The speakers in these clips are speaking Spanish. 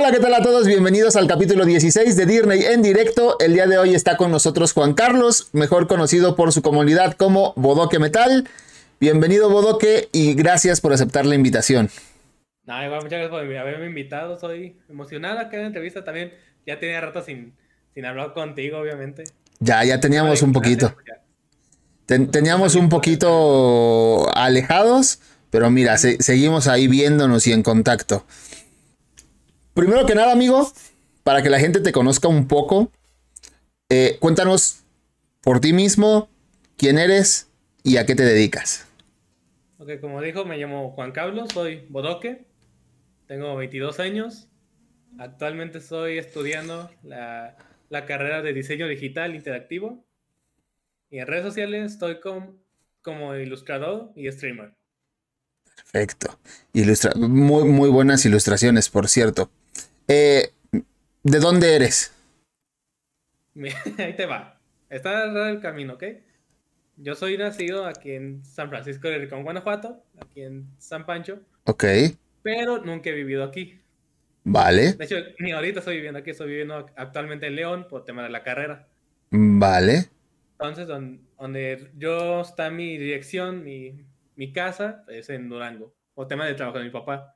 Hola, ¿qué tal a todos? Bienvenidos al capítulo 16 de Disney en directo. El día de hoy está con nosotros Juan Carlos, mejor conocido por su comunidad como Bodoque Metal. Bienvenido Bodoque y gracias por aceptar la invitación. No, igual muchas gracias por haberme invitado. Soy emocionada que en la entrevista también. Ya tenía rato sin, sin hablar contigo, obviamente. Ya, ya teníamos un poquito. teníamos un poquito alejados, pero mira, seguimos ahí viéndonos y en contacto. Primero que nada, amigo, para que la gente te conozca un poco, eh, cuéntanos por ti mismo, quién eres y a qué te dedicas. Ok, como dijo, me llamo Juan Carlos, soy bodoque, tengo 22 años, actualmente estoy estudiando la, carrera de diseño digital interactivo y en redes sociales estoy como ilustrador y streamer. Perfecto. muy, muy buenas ilustraciones, por cierto. Eh, ¿De dónde eres? Ahí te va. Está raro el camino, ¿ok? Yo soy nacido aquí en San Francisco de Ricón, Guanajuato, aquí en San Pancho. Ok. Pero nunca he vivido aquí. Vale. De hecho, ni ahorita estoy viviendo aquí, estoy viviendo actualmente en León por tema de la carrera. Vale. Entonces, donde, yo está mi dirección, mi, mi casa, es en Durango, por tema de trabajo de mi papá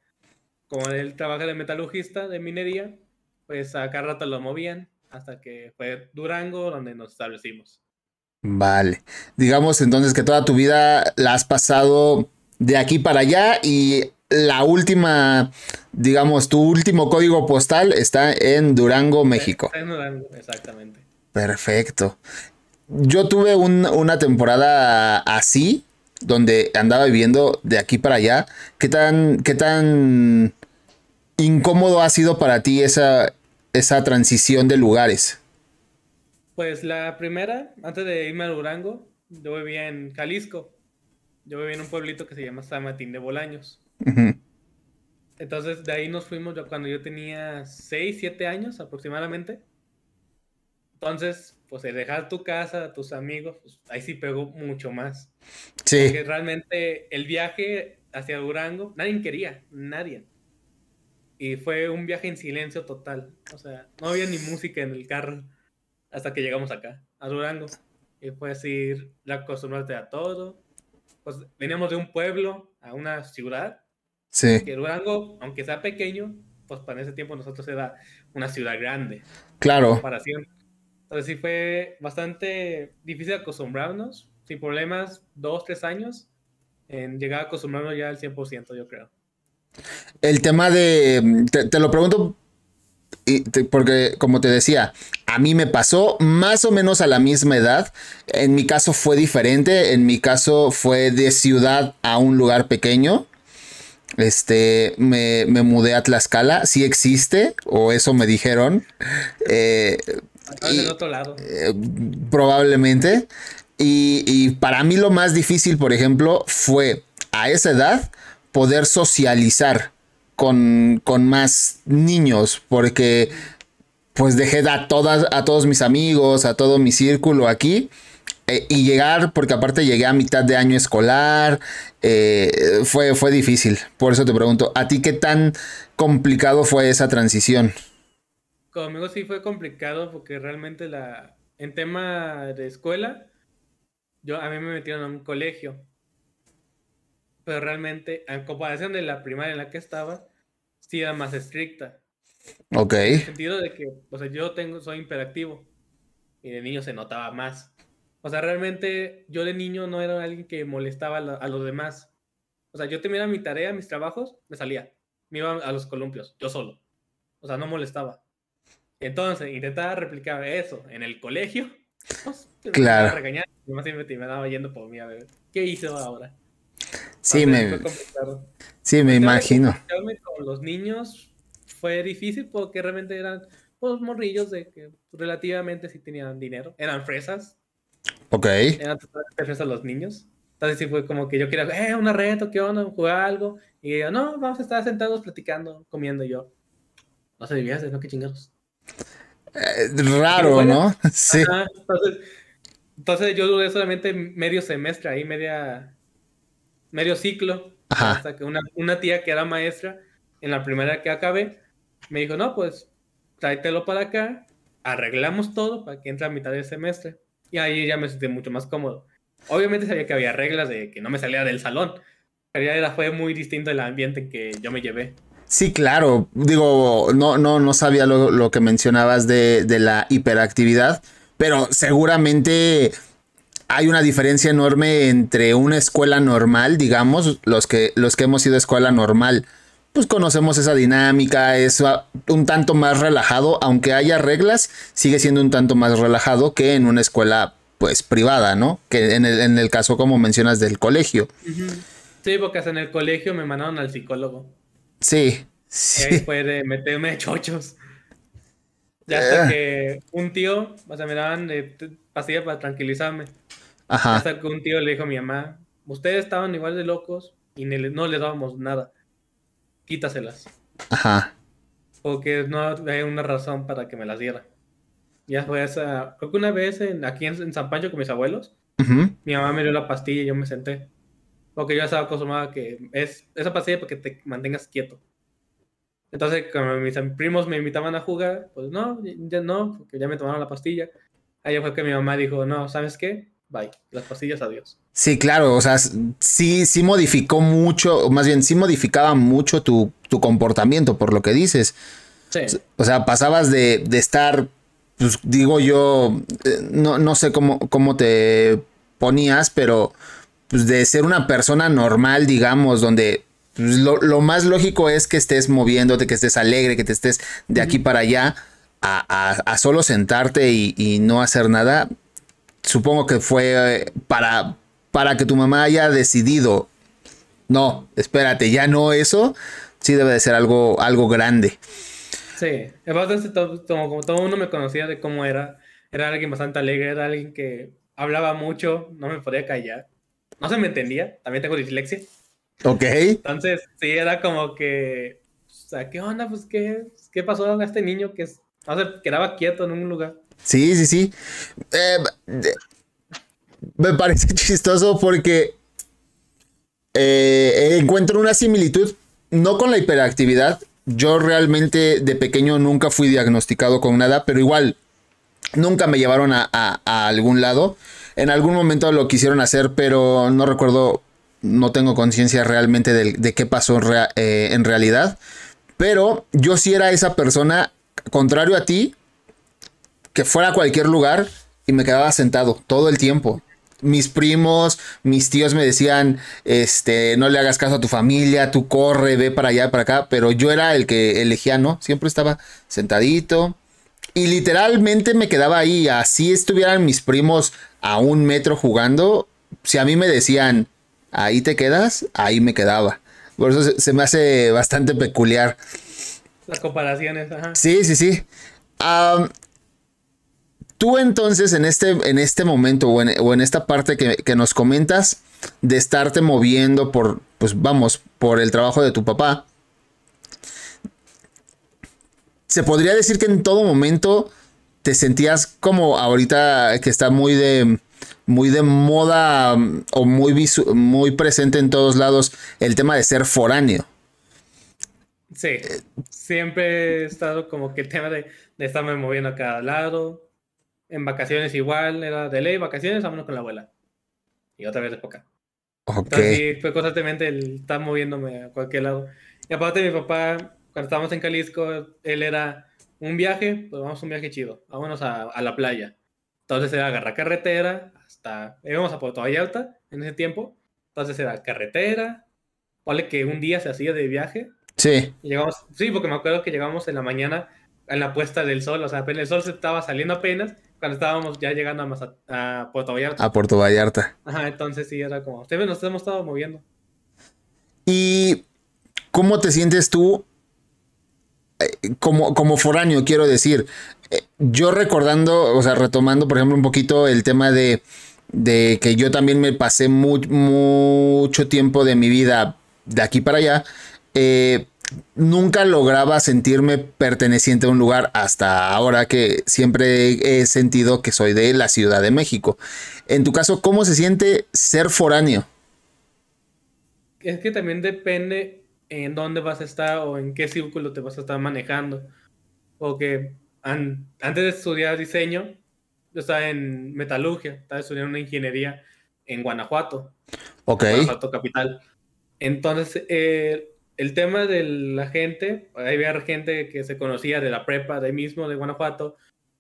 como él trabaja de metalurgista de minería, pues a cada rato lo movían hasta que fue Durango donde nos establecimos. Vale. Digamos entonces que toda tu vida la has pasado de aquí para allá y la última, digamos, tu último código postal está en Durango, México. en Durango, exactamente. Perfecto. Yo tuve una temporada así, donde andaba viviendo de aquí para allá. ¿Qué tan, qué tan incómodo ha sido para ti esa, esa transición de lugares? Pues la primera, antes de irme a Durango, yo vivía en Jalisco. Yo vivía en un pueblito que se llama San Martín de Bolaños. Entonces de ahí nos fuimos cuando yo tenía 6, 7 años aproximadamente. Entonces, pues dejar tu casa, tus amigos, pues, ahí sí pegó mucho más. Sí. Porque realmente el viaje hacia Durango, nadie quería, nadie. Y fue un viaje en silencio total. O sea, no había ni música en el carro hasta que llegamos acá, a Durango. Y fue así, acostumbrarte a todo. Pues veníamos de un pueblo a una ciudad. Sí. Que Durango, aunque sea pequeño, pues para ese tiempo nosotros era una ciudad grande. Claro. Comparación. Entonces sí fue bastante difícil acostumbrarnos, sin problemas, dos, tres años, en llegar a acostumbrarnos ya al 100%, yo creo. El tema de. Te, lo pregunto porque, como te decía, a mí me pasó más o menos a la misma edad. En mi caso fue diferente. En mi caso fue de ciudad a un lugar pequeño. Este, me, mudé a Tlaxcala. Sí existe, o eso me dijeron. Eh, otro lado. Eh, probablemente. y para mí lo más difícil, por ejemplo, fue a esa edad poder socializar con, con más niños, porque pues dejé a, todas, a todos mis amigos, a todo mi círculo aquí. Eh, y llegar, porque aparte llegué a mitad de año escolar, eh, fue, fue difícil. Por eso te pregunto, ¿a ti qué tan complicado fue esa transición? Conmigo sí fue complicado porque realmente la, en tema de escuela, yo, a mí me metieron a un colegio pero realmente, en comparación de la primaria en la que estaba, sí era más estricta. Ok. En el sentido de que, o sea, yo tengo, soy imperactivo y de niño se notaba más. O sea, realmente yo de niño no era alguien que molestaba a, los demás. O sea, yo terminaba mi tarea, mis trabajos, me salía. Me iba a los columpios, yo solo. O sea, no molestaba. Entonces, intentaba replicar eso en el colegio. Pues, claro. Me y más siempre me daba yendo por mí a ver. ¿Qué hizo ahora? Sí, me, sí, me imagino. Con los niños fue difícil porque realmente eran pues, morrillos de que relativamente sí tenían dinero. Eran fresas. Ok. Eran fresas los niños. Entonces sí fue como que yo quería, eh, una reto, ¿qué onda? Jugar algo. Y ella, no, vamos a estar sentados platicando, comiendo yo. No se divierte, ¿no? Qué chingados. Eh, raro, ¿no? sí. entonces, entonces yo duré solamente medio semestre ahí, media, medio ciclo, hasta que una, tía que era maestra en la primera que acabé, Me dijo, no, pues tráetelo para acá, arreglamos todo para que entre a mitad del semestre. Y ahí ya me sentí mucho más cómodo. Obviamente sabía que había reglas de que no me salía del salón, pero ya era, fue muy distinto el ambiente en que yo me llevé. Sí, claro. Digo, no, no, no sabía lo, lo que mencionabas de, de, la hiperactividad, pero seguramente hay una diferencia enorme entre una escuela normal, digamos, los que, los que hemos ido a escuela normal, pues conocemos esa dinámica, es un tanto más relajado, aunque haya reglas, sigue siendo un tanto más relajado que en una escuela pues privada, ¿no? Que en el, en el caso como mencionas del colegio. Sí, porque hasta en el colegio me mandaron al psicólogo. Sí. sí. Y ahí fue de meterme chochos. Ya hasta que un tío, o sea, me daban de pastillas para tranquilizarme. Ajá. Hasta que un tío le dijo a mi mamá, ustedes estaban igual de locos y no les dábamos nada. Quítaselas. Ajá. Porque no hay una razón para que me las diera. Ya fue esa, creo que una vez en, aquí en, San Pancho con mis abuelos, mi mamá me dio la pastilla y yo me senté. Porque yo estaba acostumbrado a que es esa pastilla para que te mantengas quieto. Entonces, cuando mis primos me invitaban a jugar, pues no, ya no, porque ya me tomaron la pastilla. Ahí fue que mi mamá dijo, no, ¿sabes qué? Bye, las pastillas, adiós. Sí, claro, o sea, sí, sí modificó mucho, o más bien sí modificaba mucho tu, tu comportamiento, por lo que dices. Sí. O sea, pasabas de, de estar, pues digo yo, eh, no, no sé cómo, cómo te ponías, pero pues de ser una persona normal, digamos, donde pues, lo, más lógico es que estés moviéndote, que estés alegre, que te estés de aquí para allá, a, solo sentarte y, no hacer nada. Supongo que fue eh, para, para que tu mamá haya decidido, no, espérate, ya no eso, sí debe de ser algo, algo grande. Sí, como todo uno me conocía de cómo era, era alguien bastante alegre, era alguien que hablaba mucho, no me podía callar no se me entendía, también tengo dislexia. Ok. Entonces, sí, era como que, o sea, ¿qué onda? Pues, ¿qué, qué pasó a este niño que no se quedaba quieto en un lugar? Sí, sí, sí. Eh, me parece chistoso porque eh, encuentro una similitud, no con la hiperactividad. Yo realmente de pequeño nunca fui diagnosticado con nada, pero igual nunca me llevaron a, a algún lado. En algún momento lo quisieron hacer, pero no recuerdo, no tengo conciencia realmente de, qué pasó eh, en, realidad. Pero yo sí era esa persona, contrario a ti, que fuera a cualquier lugar y me quedaba sentado todo el tiempo. Mis primos, mis tíos me decían, este, no le hagas caso a tu familia, tú corre, ve para allá, para acá, pero yo era el que elegía, ¿no? Siempre estaba sentadito, y literalmente me quedaba ahí, así estuvieran mis primos a un metro jugando, si a mí me decían, ahí te quedas, ahí me quedaba. Por eso se, me hace bastante peculiar. Las comparaciones, ajá. Sí, sí, sí. Tú entonces en este, en este momento o en, esta parte que, nos comentas de estarte moviendo por, pues vamos, por el trabajo de tu papá, se podría decir que en todo momento te sentías como ahorita que está muy de muy de moda mm, o muy muy presente en todos lados el tema de ser foráneo. Sí, siempre he estado como que el tema de, estarme moviendo a cada lado. En vacaciones igual, era de ley, vacaciones, vámonos con la abuela. Y otra vez de poca. Ok. Entonces sí, fue constantemente el estar moviéndome a cualquier lado. Y aparte mi papá cuando estábamos en Jalisco, él era un viaje, pues vamos a un viaje chido, vámonos a, a la playa. Entonces era agarrar carretera hasta, íbamos a Puerto Vallarta en ese tiempo, entonces era carretera, vale que un día se hacía de viaje. Sí. llegamos, sí, porque me acuerdo que llegamos en la mañana en la puesta del sol, o sea, el sol se estaba saliendo apenas cuando estábamos ya llegando a, a Puerto Vallarta. A Puerto Vallarta. Ajá, entonces sí, era como, ustedes nos hemos estado moviendo. ¿Y cómo te sientes tú como, como foráneo, quiero decir, eh, yo recordando, o sea, retomando, por ejemplo, un poquito el tema de, de que yo también me pasé mucho tiempo de mi vida de aquí para allá, eh, nunca lograba sentirme perteneciente a un lugar hasta ahora que siempre he sentido que soy de la Ciudad de México. En tu caso, ¿cómo se siente ser foráneo? Es que también depende en dónde vas a estar o en qué círculo te vas a estar manejando. Porque antes de estudiar diseño, yo estaba en metalurgia, estaba estudiando una ingeniería en Guanajuato. Ok. Guanajuato capital. Entonces, eh, el tema de la gente, había gente que se conocía de la prepa, de mismo, de Guanajuato,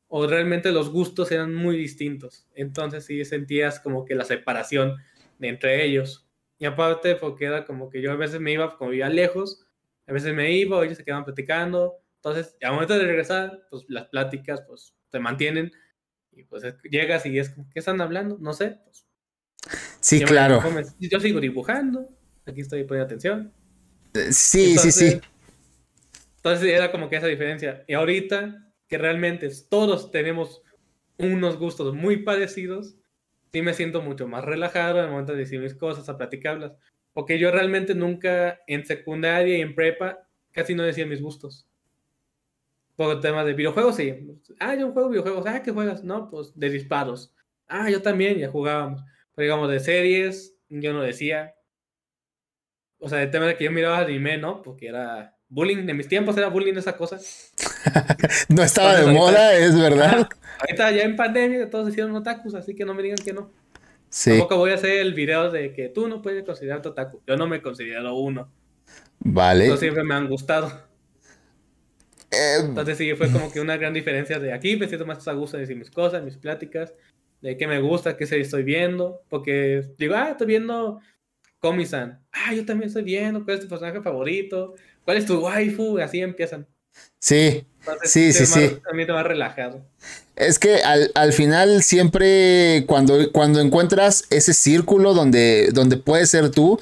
o realmente los gustos eran muy distintos. Entonces sí sentías como que la separación entre ellos. Y aparte, porque era como que yo a veces me iba, como vivía lejos, a veces me iba, ellos se quedaban platicando. Entonces, al momento de regresar, pues las pláticas pues se mantienen y pues llegas y es como, ¿qué están hablando? No sé. Pues, sí, claro. yo sigo dibujando, aquí estoy poniendo atención. Sí, sí, sí. Entonces era como que esa diferencia. Y ahorita que realmente todos tenemos unos gustos muy parecidos, sí me siento mucho más relajado al momento de decir mis cosas, a platicarlas. Porque yo realmente nunca en secundaria y en prepa casi no decía mis gustos. Por el tema de videojuegos, sí. Ah, yo juego videojuegos. Ah, ¿qué juegas? No, pues de disparos. Ah, yo también, ya jugábamos. Pero digamos, de series, yo no decía. O sea, el tema de que yo miraba anime, ¿no? Porque era bullying. En mis tiempos era bullying esa cosa. no estaba de moda, es verdad. ahorita ya en pandemia todos hicieron otakus, así que no me digan que no. Sí. Tampoco voy a hacer el video de que tú no puedes considerarte otaku. Yo no me considero uno. Vale. Eso siempre me han gustado. Em, Entonces sí, fue como que una gran diferencia de aquí me siento más a gusto de decir mis cosas, mis pláticas, de qué me gusta, qué estoy viendo, porque digo, ah, estoy viendo Komi-san, ah, yo también estoy viendo, ¿cuál es tu personaje favorito? ¿Cuál es tu waifu? Así empiezan. Sí, sí, sí, sí. A mí te va relajado. Es que al, final siempre cuando, cuando encuentras ese círculo donde, donde puedes ser tú,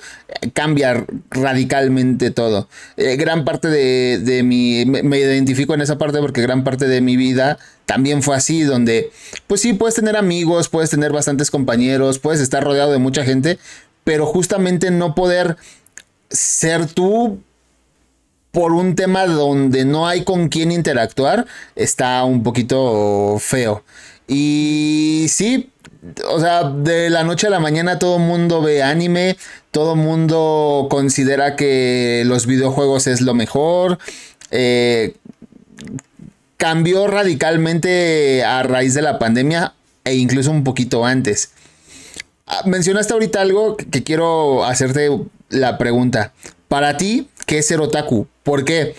cambia radicalmente todo. Eh, gran parte de, de mi, me, identifico en esa parte porque gran parte de mi vida también fue así, donde pues sí, puedes tener amigos, puedes tener bastantes compañeros, puedes estar rodeado de mucha gente, pero justamente no poder ser tú por un tema donde no hay con quién interactuar, está un poquito feo. Y sí, o sea, de la noche a la mañana todo el mundo ve anime, todo el mundo considera que los videojuegos es lo mejor. Eh, cambió radicalmente a raíz de la pandemia e incluso un poquito antes. Ah, mencionaste ahorita algo que quiero hacerte la pregunta. Para ti, ¿qué es ser otaku? ¿Por qué?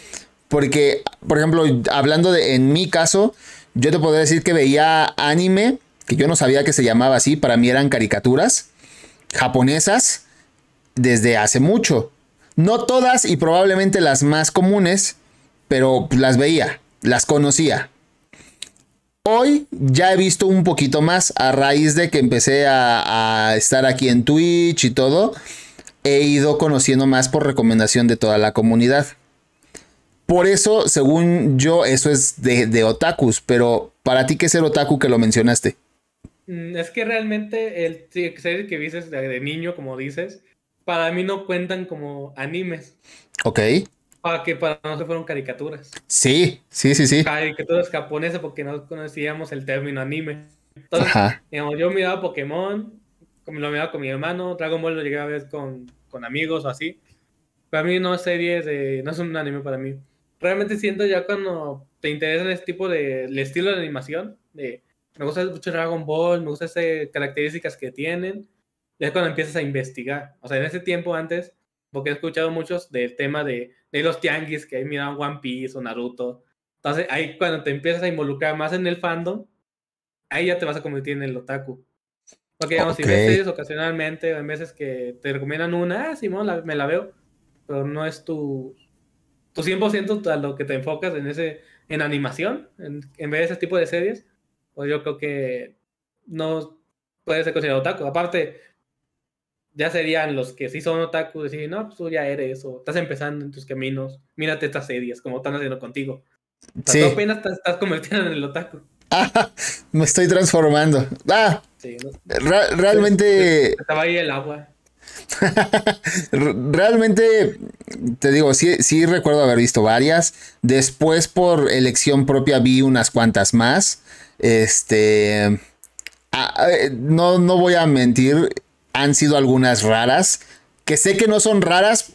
Porque, por ejemplo, hablando de en mi caso, yo te podría decir que veía anime, que yo no sabía que se llamaba así, para mí eran caricaturas japonesas desde hace mucho. No todas y probablemente las más comunes, pero las veía, las conocía. Hoy ya he visto un poquito más a raíz de que empecé a, a estar aquí en Twitch y todo he ido conociendo más por recomendación de toda la comunidad. Por eso, según yo, eso es de, de otakus, pero para ti, ¿qué es el otaku que lo mencionaste? Mm, es que realmente el serie que dices de, niño, como dices, para mí no cuentan como animes. Ok. Para que para nosotros fueron caricaturas. Sí, sí, sí, sí. Caricaturas japonesas porque no conocíamos el término anime. Entonces, digamos, yo miraba Pokémon, lo miraba con mi hermano, Dragon Ball lo llegué a ver con, con amigos o así. Para mí no es serie de, no es un anime para mí. Realmente siento ya cuando te interesa este tipo de el estilo de animación, de, me gusta mucho Dragon Ball, me gusta esas características que tienen, es cuando empiezas a investigar. O sea, en ese tiempo antes, porque he escuchado muchos del tema de, de los tianguis que hay miraban One Piece o Naruto. Entonces, ahí cuando te empiezas a involucrar más en el fandom, ahí ya te vas a convertir en el otaku. Porque, digamos, si ves series ocasionalmente, hay veces que te recomiendan una, ah, Simón, me la veo, pero no es tu, tu 100% a lo que te enfocas en ese en animación, en, en vez de ese tipo de series, pues yo creo que no puede ser considerado otaku. Aparte, ya serían los que sí son otaku, decir, no, pues tú ya eres, o estás empezando en tus caminos, mírate estas series, como están haciendo contigo. sí. apenas estás, estás convirtiendo en el otaku. Ah, me estoy transformando. Ah, realmente. Estaba ahí el agua. realmente, te digo, sí, sí recuerdo haber visto varias. Después, por elección propia, vi unas cuantas más. Este. Ah, eh, no, no voy a mentir. Han sido algunas raras. Que sé que no son raras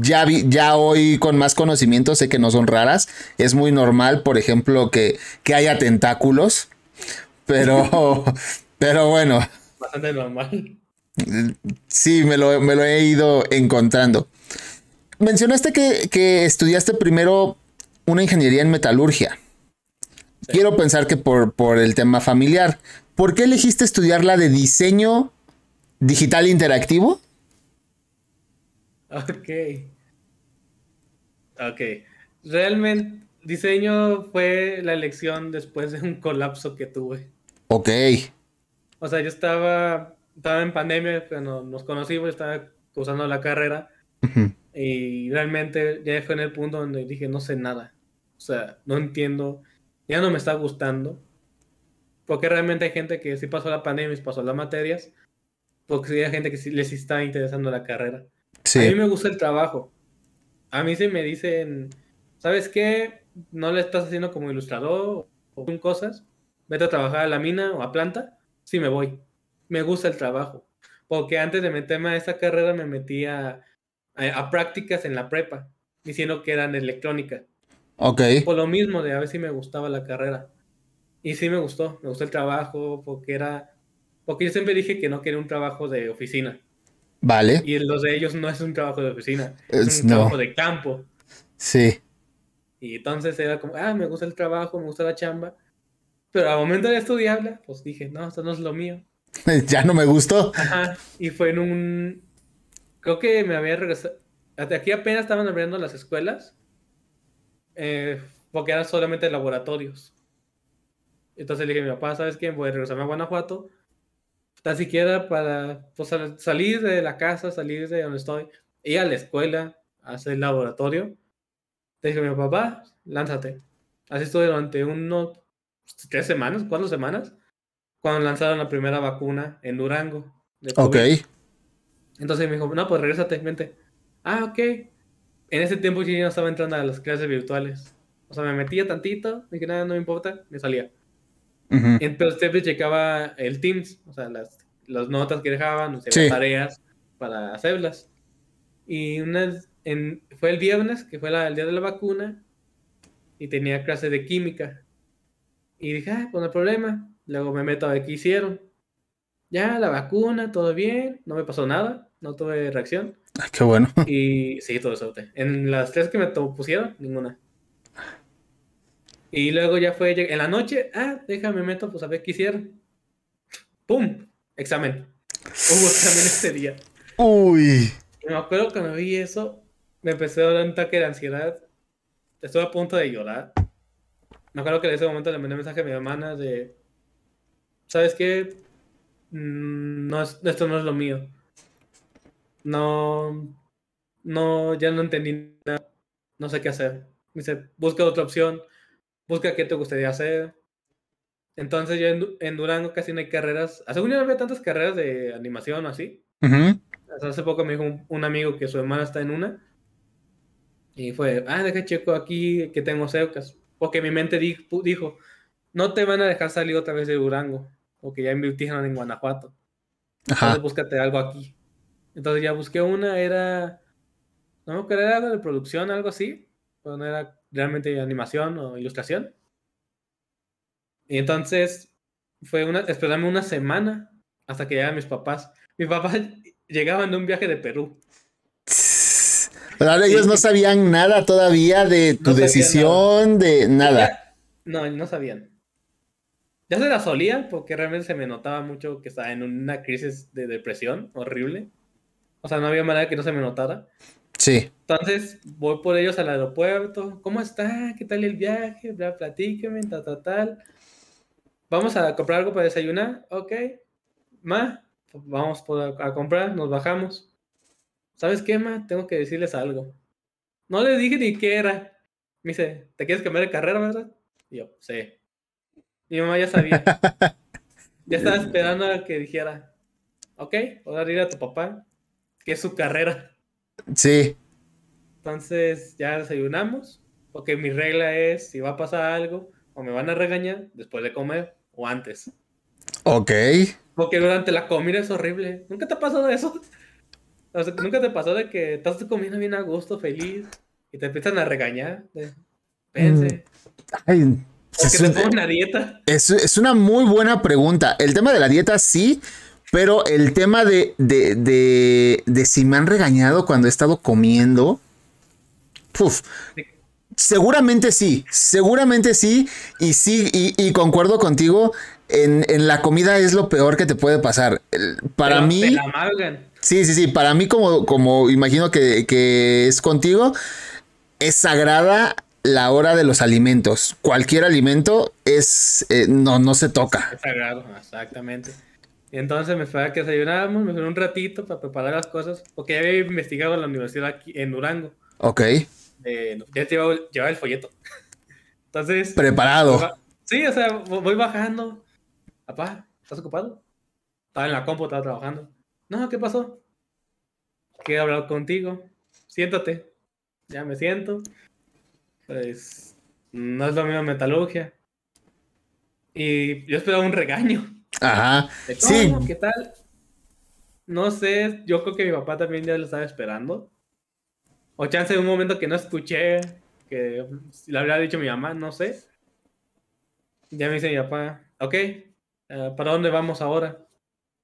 ya, vi, ya hoy con más conocimiento sé que no son raras. Es muy normal, por ejemplo, que, que haya tentáculos. Pero, pero bueno. Bastante normal. Sí, me lo, me lo he ido encontrando. Mencionaste que, que estudiaste primero una ingeniería en metalurgia. Quiero pensar que por, por el tema familiar. ¿Por qué elegiste estudiar la de diseño digital interactivo? Ok. Ok. Realmente, diseño fue la elección después de un colapso que tuve. Ok. O sea, yo estaba, estaba en pandemia, cuando nos conocimos, estaba usando la carrera. Y realmente ya fue en el punto donde dije, no sé nada. O sea, no entiendo, ya no me está gustando. Porque realmente hay gente que sí pasó la pandemia y pasó las materias. Porque sí hay gente que sí les está interesando la carrera. A mí me gusta el trabajo. A mí se me dicen, ¿sabes qué? No le estás haciendo como ilustrador o cosas. Vete a trabajar a la mina o a planta. Sí, me voy. Me gusta el trabajo. Porque antes de meterme a esa carrera me metía a, prácticas en la prepa, diciendo que eran electrónica. Ok. Por lo mismo, de a ver si me gustaba la carrera. Y sí me gustó, me gustó el trabajo, porque era. Porque yo siempre dije que no quería un trabajo de oficina. Vale. Y los de ellos no es un trabajo de oficina, es, un trabajo de campo. Sí. Y entonces era como, ah, me gusta el trabajo, me gusta la chamba. Pero al momento de estudiarla, pues dije, no, esto no es lo mío. ya no me gustó. Ajá. Y fue en un, creo que me había regresado. Hasta aquí apenas estaban abriendo las escuelas. Eh, porque eran solamente laboratorios. Entonces le dije a mi papá, ¿sabes qué? Voy a regresarme a Guanajuato. Tan siquiera para pues, salir de la casa, salir de donde estoy, ir a la escuela, hacer el laboratorio. Le dije papá, lánzate. Así estuve durante unos tres semanas, cuatro semanas, cuando lanzaron la primera vacuna en Durango. ok. Entonces me dijo, no, pues regrésate, vente. Ah, ok. En ese tiempo yo ya no estaba entrando a las clases virtuales. O sea, me metía tantito, dije, nada, no me importa, me salía. Entonces siempre checaba el Teams, o sea, las, las notas que dejaban, o sea, tareas para hacerlas. Y una, en, fue el viernes, que fue el día de la vacuna, y tenía clase de química. Y dije, ah, pues no hay problema. Luego me meto a ver qué hicieron. Ya, la vacuna, todo bien, no me pasó nada, no tuve reacción. Ah, qué bueno. Y sí, todo eso. En las tres que me pusieron, ninguna. Y luego ya fue en la noche, ah, déjame meto, pues a ver qué hicieron. ¡Pum! Examen. Hubo examen ese día. Uy. Y me acuerdo que me vi eso, me empecé a dar un ataque de ansiedad. Estuve a punto de llorar. Me acuerdo que en ese momento le mandé un mensaje a mi hermana de, ¿sabes qué? Mm, no esto no es lo mío. No, no, ya no entendí nada. No sé qué hacer. dice, busca otra opción, busca qué te gustaría hacer. Entonces yo en, Durango casi no hay carreras. Hace un no había tantas carreras de animación así. Hace poco me dijo un, amigo que su hermana está en una. Y fue, ah, deja checo aquí que tengo cercas. Porque mi mente dijo, dijo, no te van a dejar salir otra vez de Durango o que ya invirtieron en Guanajuato. Entonces búscate algo aquí. Entonces ya busqué una, era, no me acuerdo, era algo de producción, algo así, pero no era realmente animación o ilustración. Y entonces fue una, esperarme una semana hasta que llegaran mis papás. Mis papás llegaban de un viaje de Perú. Pero ellos no sabían nada todavía de tu decisión, de nada. no, no sabían. Ya se la solía porque realmente se me notaba mucho que estaba en una crisis de depresión horrible. O sea, no había manera que no se me notara. Sí. Entonces voy por ellos al aeropuerto. ¿Cómo está? ¿Qué tal el viaje? Bla, platíqueme, tal, tal, tal. Vamos a comprar algo para desayunar. Ok. Ma, vamos a comprar, nos bajamos. ¿Sabes qué, ma? Tengo que decirles algo. No le dije ni qué era. Me dice, ¿te quieres cambiar de carrera, verdad? Y yo, sí. Mi mamá ya sabía. ya estaba esperando a que dijera, ok, voy a ir a tu papá, que es su carrera. Sí. Entonces ya desayunamos, porque mi regla es, si va a pasar algo, o me van a regañar después de comer o antes. Ok. Porque durante la comida es horrible. ¿Nunca te ha pasado eso? O sea, ¿nunca te pasó de que estás comiendo bien a gusto, feliz, y te empiezan a regañar? Pense. Ay, ¿Por qué es, te un- pongo una dieta? es- es una muy buena pregunta. El tema de la dieta sí, pero el tema de, de, de, de si me han regañado cuando he estado comiendo. Puf, seguramente sí, seguramente sí. Y sí, y, y concuerdo contigo. En, en la comida es lo peor que te puede pasar. Para mí. Te la amargan. Sí, sí, sí. Para mí, como, como imagino que, que es contigo, es sagrada la hora de los alimentos. Cualquier alimento es eh, no, no se toca. Es sagrado, exactamente. Entonces me fue a que desayunábamos, me fui un ratito para preparar las cosas, porque ya había investigado en la universidad aquí en Durango. Ok. de- ya llevaba, llevaba el folleto. Entonces, Preparado. va- sí, o sea, vo- voy bajando. Papá, ¿estás ocupado? Estaba en la compu, estaba trabajando. No, ¿qué pasó? Quiero hablar contigo. Siéntate. Ya me siento. Pues no es lo mismo metalurgia. Y yo esperaba un regaño. Ajá. ¿De Sí. ¿Qué tal? No sé, yo creo que mi papá también ya lo estaba esperando. O chance de un momento que no escuché, que le habría dicho mi mamá, no sé. Ya me dice mi papá, ok, eh, ¿para dónde vamos ahora?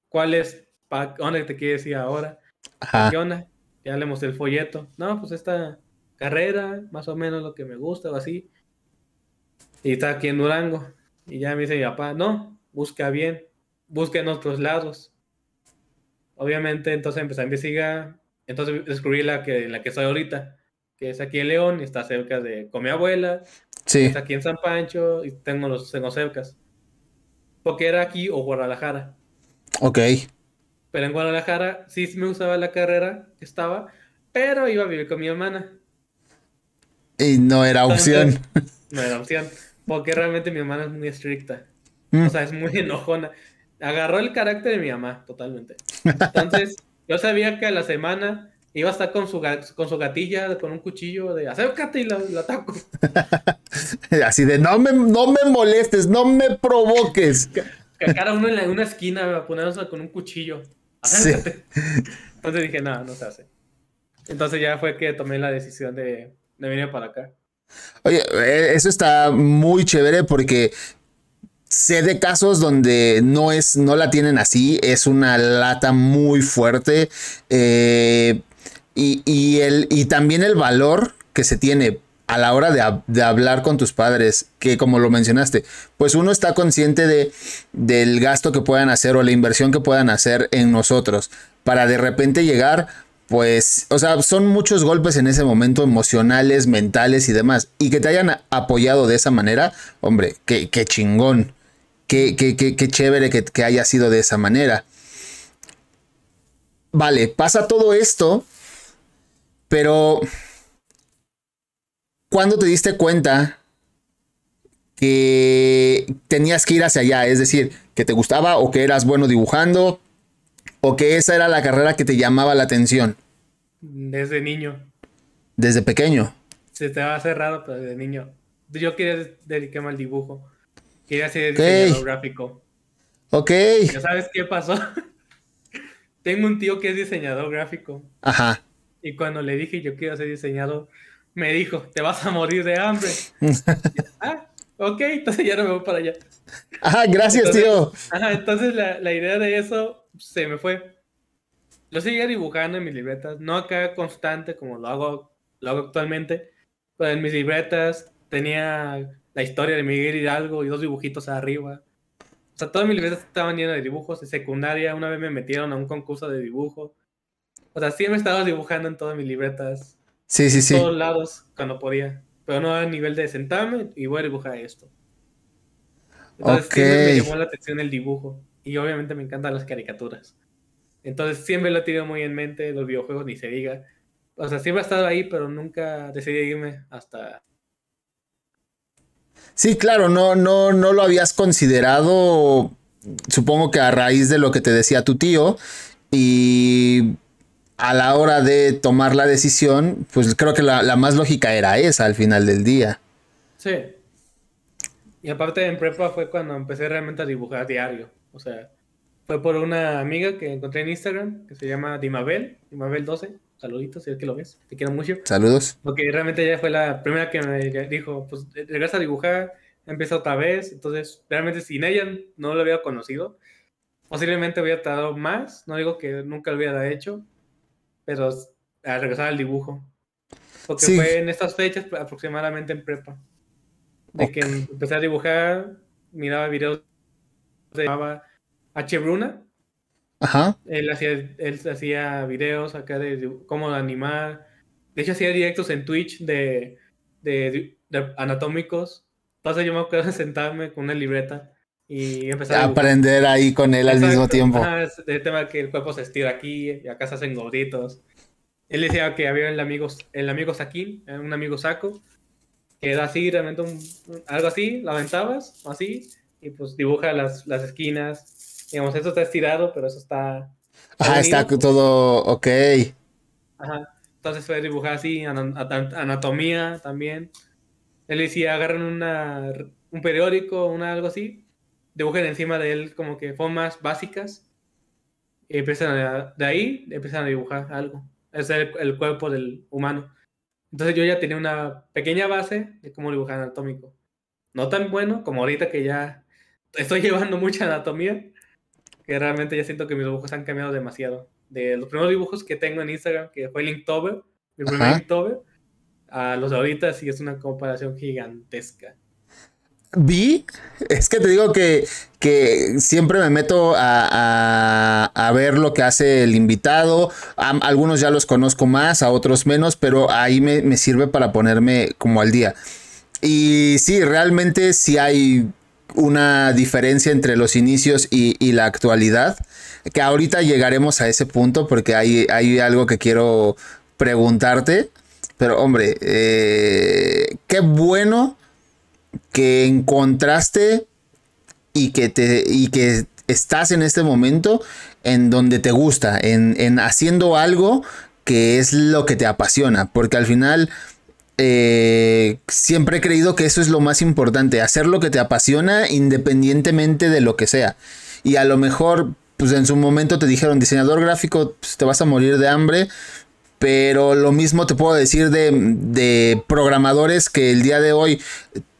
¿Cuál es? ¿Para dónde te quieres ir ahora? Ajá. ¿Qué onda? Ya le mostré el folleto. No, pues esta carrera, más o menos lo que me gusta o así. Y está aquí en Durango. Y ya me dice mi papá, no, busca bien, busca en otros lados. Obviamente, entonces empecé a investigar. Entonces descubrí la que, la que soy ahorita, que es aquí en León, y está cerca de con mi abuela, Sí. está aquí en San Pancho, y tengo los tengo cercas. Porque era aquí o Guadalajara. Ok. Pero en Guadalajara sí me gustaba la carrera que estaba, pero iba a vivir con mi hermana. Y no era opción. Entonces, no era opción. Porque realmente mi hermana es muy estricta. Mm. O sea, es muy enojona. Agarró el carácter de mi mamá, totalmente. Entonces, yo sabía que a la semana iba a estar con su, con su gatilla, con un cuchillo de acércate y la, la ataco. Así de no me, no me molestes, no me provoques. Que cada uno en la- en una esquina a ponerse con un cuchillo. Sí. Acércate. Entonces dije, no, no se hace. Entonces ya fue que tomé la decisión de, de venir para acá. Oye, eh, eso está muy chévere porque sé de casos donde no es, no la tienen así, es una lata muy fuerte. eh, y, y el, y también el valor que se tiene a la hora de, de hablar con tus padres, que como lo mencionaste, pues uno está consciente de, del gasto que puedan hacer o la inversión que puedan hacer en nosotros, para de repente llegar, pues, o sea, son muchos golpes en ese momento emocionales, mentales y demás, y que te hayan apoyado de esa manera, hombre, qué, qué chingón, qué, qué, qué, qué chévere que, que haya sido de esa manera. Vale, pasa todo esto, pero ¿cuándo te diste cuenta que tenías que ir hacia allá? Es decir, que te gustaba o que eras bueno dibujando o que esa era la carrera que te llamaba la atención Desde niño. desde pequeño. Se te va a hacer raro, pero desde niño. Yo quería dedicarme al dibujo. Quería ser diseñador gráfico. Ok. ¿Ya sabes qué pasó? Tengo un tío que es diseñador gráfico. Ajá. Y cuando le dije yo quiero ser diseñador, me dijo, te vas a morir de hambre. ah, ok, entonces ya no me voy para allá. Ajá, gracias, Entonces- tío. Ajá, entonces la, la idea de eso se me fue. Yo seguía dibujando en mis libretas, no acá constante como lo hago, lo hago actualmente, pero en mis libretas tenía la historia de Miguel Hidalgo y dos dibujitos arriba. O sea, todas mis libretas estaban llenas de dibujos. En secundaria una vez me metieron a un concurso de dibujo. O sea, siempre estaba dibujando en todas mis libretas, Sí, sí, sí. todos lados, cuando podía. Pero no a nivel de sentarme y voy a dibujar esto. Entonces Ok. siempre me llamó la atención el dibujo. Y obviamente me encantan las caricaturas. Entonces siempre lo he tenido muy en mente, los videojuegos ni se diga. O sea, siempre he estado ahí, pero nunca decidí irme hasta... Sí, claro, no, no, no lo habías considerado, supongo que a raíz de lo que te decía tu tío, y a la hora de tomar la decisión, pues creo que la, la más lógica era esa al final del día. Sí. Y aparte en prepa fue cuando empecé realmente a dibujar diario. O sea, fue por una amiga que encontré en Instagram, que se llama Dimabel, Dimabel12. Saluditos, si es que lo ves, te quiero mucho. Saludos. Porque realmente ella fue la primera que me dijo, pues regresa a dibujar, empieza otra vez. Entonces, realmente sin ella no lo había conocido. Posiblemente hubiera tardado más, no digo que nunca lo hubiera hecho, pero a regresar al dibujo. Porque fue en estas fechas aproximadamente en prepa. De que empecé a dibujar, miraba videos de H. Bruna. Ajá. Él hacía, él hacía videos acá de cómo animar. De hecho, hacía directos en Twitch de, de, anatómicos. Entonces yo me acuerdo de sentarme con una libreta y empezar a, aprender ahí con él al mismo tiempo. el tema que el cuerpo se estira aquí y acá se hacen gorditos. Él decía que había el amigo, el amigo Saquín, un amigo saco, que era así, realmente un, algo así, lo aventabas, así, y pues dibuja las, las esquinas. Digamos, eso está estirado, pero eso está. Ah, está todo ok. Ajá. Entonces fue dibujar así, anatomía también. Él decía, agarran una, un periódico, una, algo así, dibujen encima de él como que formas básicas. Y empiezan de ahí, empiezan a dibujar algo. Es el, el cuerpo del humano. Entonces yo ya tenía una pequeña base de cómo dibujar anatómico. No tan bueno como ahorita que ya estoy llevando mucha anatomía, que realmente ya siento que mis dibujos han cambiado demasiado. De los primeros dibujos que tengo en Instagram, que fue Linktober, mi primer Linktober, a los de ahorita sí es una comparación gigantesca. Vi, es que te digo que, que siempre me meto a, a, ver lo que hace el invitado. algunos ya los conozco más, a otros menos, pero ahí me, me, sirve para ponerme como al día. Y sí, realmente sí hay una diferencia entre los inicios y, la actualidad, que ahorita llegaremos a ese punto porque hay, hay algo que quiero preguntarte, pero hombre, eh, qué bueno que encontraste y que, te, y que estás en este momento en donde te gusta, en, en haciendo algo que es lo que te apasiona, porque al final eh, siempre he creído que eso es lo más importante, hacer lo que te apasiona independientemente de lo que sea. Y a lo mejor, pues en su momento te dijeron, diseñador gráfico, pues, te vas a morir de hambre, pero lo mismo te puedo decir de, de, programadores que el día de hoy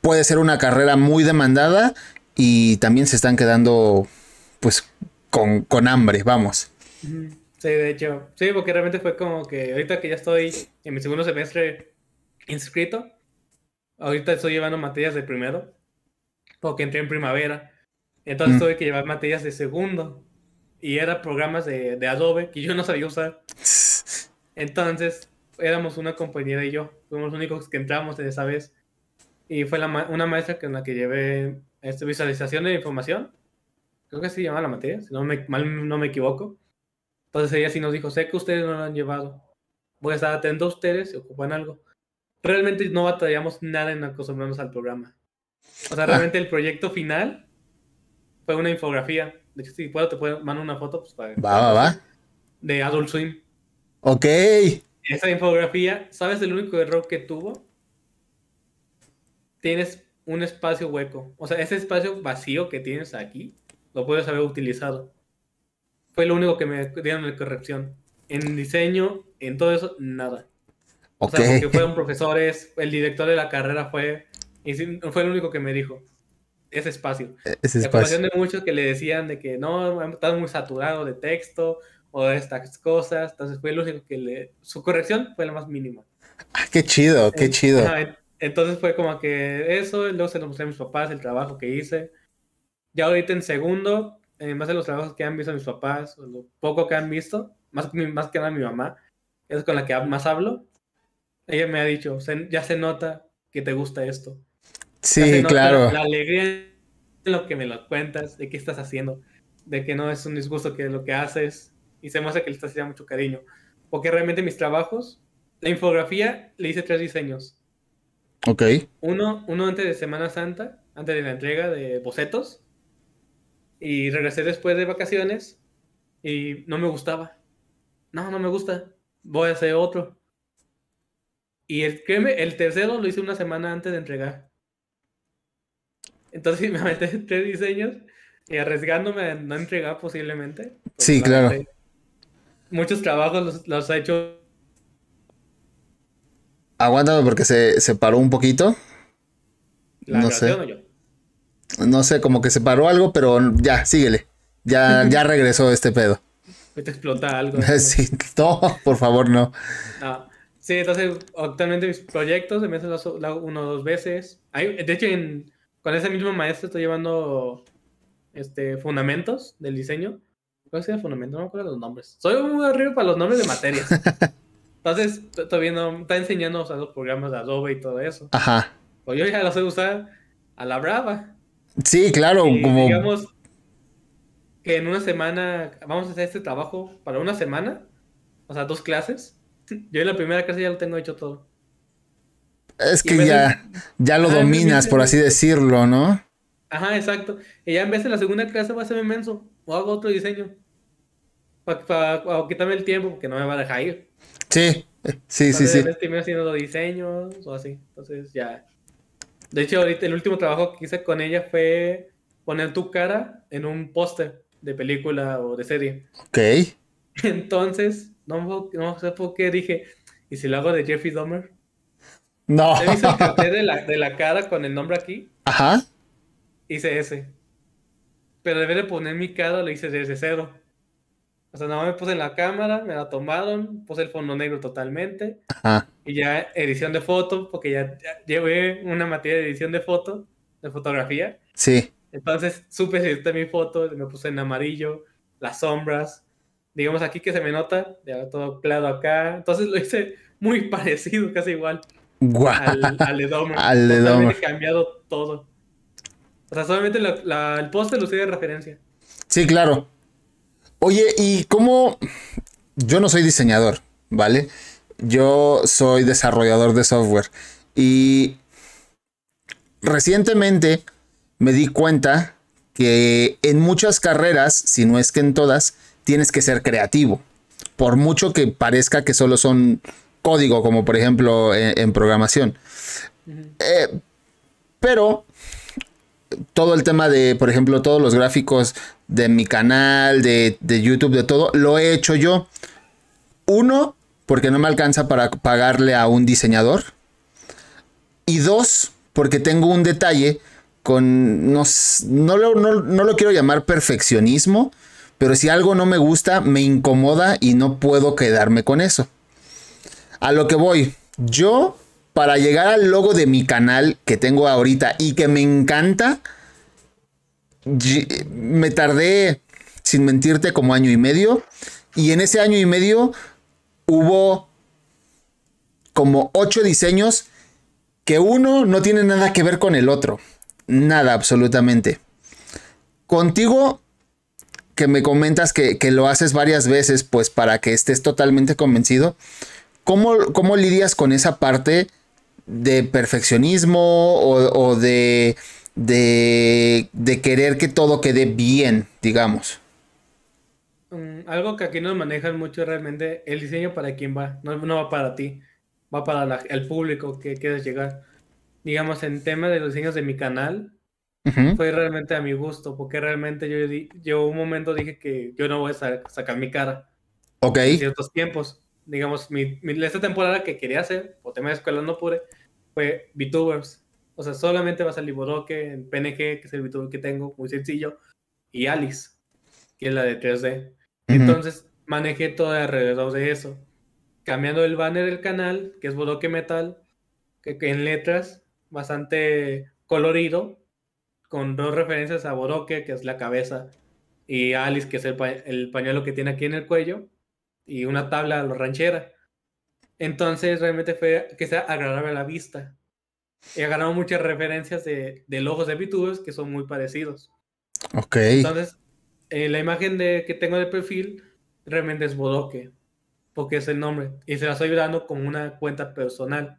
puede ser una carrera muy demandada y también se están quedando pues con, con hambre, vamos. Sí, de hecho, sí, porque realmente fue como que ahorita que ya estoy en mi segundo semestre inscrito. Ahorita estoy llevando materias de primero, porque entré en primavera. Entonces mm. tuve que llevar materias de segundo. Y eran programas de, de, Adobe que yo no sabía usar. Entonces éramos una compañera y yo. Fuimos los únicos que entramos en esa vez. Y fue la una maestra con la que llevé esta visualización de información. Creo que así se llama la materia, si no me, mal no me equivoco. Entonces ella sí nos dijo, sé que ustedes no lo han llevado. Voy a estar atento a ustedes si ocupan algo realmente no batallamos nada en acostumbrarnos al programa. O sea, realmente el proyecto final fue una infografía. De hecho, si puedo, te puedo mandar una foto. Pues, para, va, va, va. De Adult Swim. Ok. Esa infografía, ¿sabes el único error que tuvo? Tienes un espacio hueco. O sea, ese espacio vacío que tienes aquí, lo puedes haber utilizado. Fue lo único que me dieron de corrección. En diseño, en todo eso, nada. O sea, porque fueron profesores, el director de la carrera fue, y fue el único que me dijo, ese espacio. E-, ese espacio. de muchos que le decían de que no, estás muy saturado de texto o de estas cosas, entonces fue el único que le, su corrección fue la más mínima. Ah, qué chido, qué chido. entonces fue como que eso, luego se lo mostré a mis papás, el trabajo que hice. Ya ahorita en segundo, en más de los trabajos que han visto mis papás, o lo poco que han visto, más, más que nada mi mamá, es con la que más hablo, ella me ha dicho, ya se nota que te gusta esto. Sí, claro. La, alegría en lo que me lo cuentas, de qué estás haciendo, de que no es un disgusto que lo que haces y se muestra que le estás haciendo mucho cariño. Porque realmente mis trabajos, la infografía, le hice tres diseños. Ok. Uno, uno antes de Semana Santa, antes de la entrega de bocetos. Y regresé después de vacaciones y no me gustaba. No, no me gusta. Voy a hacer otro. Y el, el tercero lo hice una semana antes de entregar. Entonces me metí tres diseños y arriesgándome a no entregar posiblemente. Sí, claro. muchos trabajos los, los, he hecho. Aguántame porque se, se paró un poquito. no sé. No sé, como que se paró algo, pero ya, síguele. Ya, ya regresó este pedo. Te explota algo. sí, no, por favor, no. Sí, entonces actualmente mis proyectos, me hacen uno o dos veces. de hecho, con ese mismo maestro estoy llevando este, fundamentos del diseño. ¿Cuál sería fundamento? No me acuerdo los nombres. Soy muy arriba para los nombres de materias. Entonces, estoy viendo, está enseñando o los programas de Adobe y todo eso. Ajá. Pues yo ya lo sé usar a la brava. Sí, claro, como. Digamos que en una semana vamos a hacer este trabajo para una semana, o sea, dos clases. Yo en la primera clase ya lo tengo hecho todo. Es que ya, ya lo dominas, por así decirlo, ¿no? Ajá, exacto. Y ya en vez de la segunda clase va a ser inmenso. O hago otro diseño. Para quitarme el tiempo, porque no me va a dejar ir. Sí, sí, sí, sí. Estoy haciendo diseños o así. Entonces ya. De hecho, ahorita el último trabajo que hice con ella fue poner tu cara en un póster de película o de serie. Ok. Entonces, no, no sé por qué dije, ¿y si lo hago de Jeffrey Dahmer? No. ¿Te viste el de la, de la cara con el nombre aquí? Ajá hice ese. Pero en vez de poner mi cara, lo hice desde cero. O sea, nada más me puse en la cámara, me la tomaron, puse el fondo negro totalmente. Y ya edición de foto, porque ya, llevé una materia de edición de foto, de fotografía. Sí. Entonces supe editar mi foto, me puse en amarillo, las sombras. Digamos aquí que se me nota, ya todo claro acá. Entonces lo hice muy parecido, casi igual. Al, al de Domer. Al de cambiado todo. O sea, solamente el póster lo sigue de referencia. Sí, claro. Oye, ¿y cómo? Yo no soy diseñador, ¿vale? Yo soy desarrollador de software. Y recientemente me di cuenta que en muchas carreras, si no es que en todas, tienes que ser creativo. Por mucho que parezca que solo son código, como por ejemplo en, programación. Eh, pero todo el tema de, por ejemplo, todos los gráficos de mi canal, de, YouTube, de todo, lo he hecho yo. Uno, porque no me alcanza para pagarle a un diseñador. Y dos, porque tengo un detalle con, no, no, no lo quiero llamar perfeccionismo, pero si algo no me gusta, me incomoda y no puedo quedarme con eso. A lo que voy, yo para llegar al logo de mi canal que tengo ahorita y que me encanta, me tardé, sin mentirte, como año y medio. Y en ese año y medio hubo como ocho diseños que uno no tiene nada que ver con el otro. Nada, absolutamente. Contigo, que me comentas que, que lo haces varias veces, pues para que estés totalmente convencido. ¿Cómo, ¿Cómo, lidias con esa parte de perfeccionismo o, de, de, de, querer que todo quede bien, digamos. Mm, algo que aquí nos manejan mucho realmente, el diseño para quién va, no, no va para ti, va para el público que quieres llegar. Digamos, en tema de los diseños de mi canal, fue realmente a mi gusto, porque realmente yo, yo un momento dije que yo no voy a sacar mi cara. Ok. En ciertos tiempos. Digamos, mi, esta temporada que quería hacer, o tema de escuela no pude, fue VTubers. O sea, solamente va a salir Bodoque en PNG, que es el VTuber que tengo, muy sencillo, y Alice, que es la de 3D. Entonces, manejé todo alrededor de eso. Cambiando el banner del canal, que es Bodoque Metal, que, en letras, bastante colorido, con dos referencias a Bodoque, que es la cabeza, y Alice, que es el, el pañuelo que tiene aquí en el cuello, y una tabla ranchera. Entonces realmente fue que sea agradable a la vista. Y agarramos muchas referencias de, de logos de VTubers que son muy parecidos. Ok. Entonces, eh, la imagen de, que tengo de perfil realmente es Bodoque, porque es el nombre. Y se la estoy dando como una cuenta personal.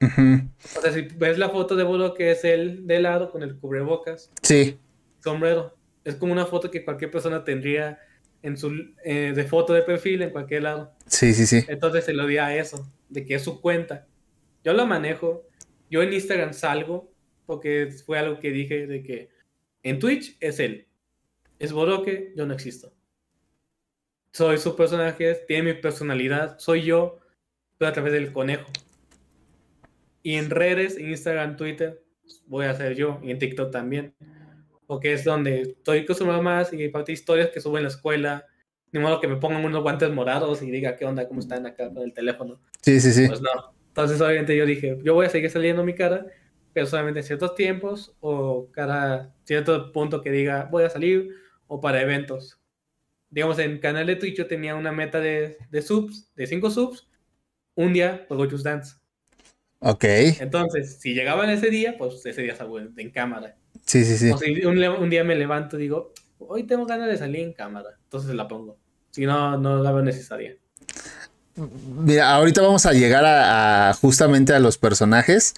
O sea, si ves la foto de Bodoque, es el de lado con el cubrebocas. Sí. Sombrero. Es como una foto que cualquier persona tendría en su, eh, de foto de perfil en cualquier lado. Sí, sí, sí. Entonces se lo di a eso, de que es su cuenta. Yo lo manejo. Yo en Instagram salgo, porque fue algo que dije de que en Twitch es él. es Bodoque, yo no existo. Soy su personaje, tiene mi personalidad, soy yo, pero a través del conejo. Y en redes, Instagram, Twitter, voy a ser yo, y en TikTok también. Porque es donde estoy acostumbrado más y parte historias que subo en la escuela. Ni modo que me pongan unos guantes morados y diga qué onda, cómo están acá con el teléfono. Sí, sí, sí. Pues no. Entonces, obviamente, yo dije, yo voy a seguir saliendo mi cara, pero solamente en ciertos tiempos o cada cierto punto que diga voy a salir o para eventos. Digamos, en canal de Twitch yo tenía una meta de, de subs, de 5 subs, un día juego Just Dance. Ok. Entonces, si llegaban ese día, pues ese día salgo en, en cámara. Sí, sí, sí. O si un, un, día me levanto y digo, hoy tengo ganas de salir en cámara, entonces la pongo. Si no, no la veo necesaria. Mira, ahorita vamos a llegar a, a justamente a los personajes.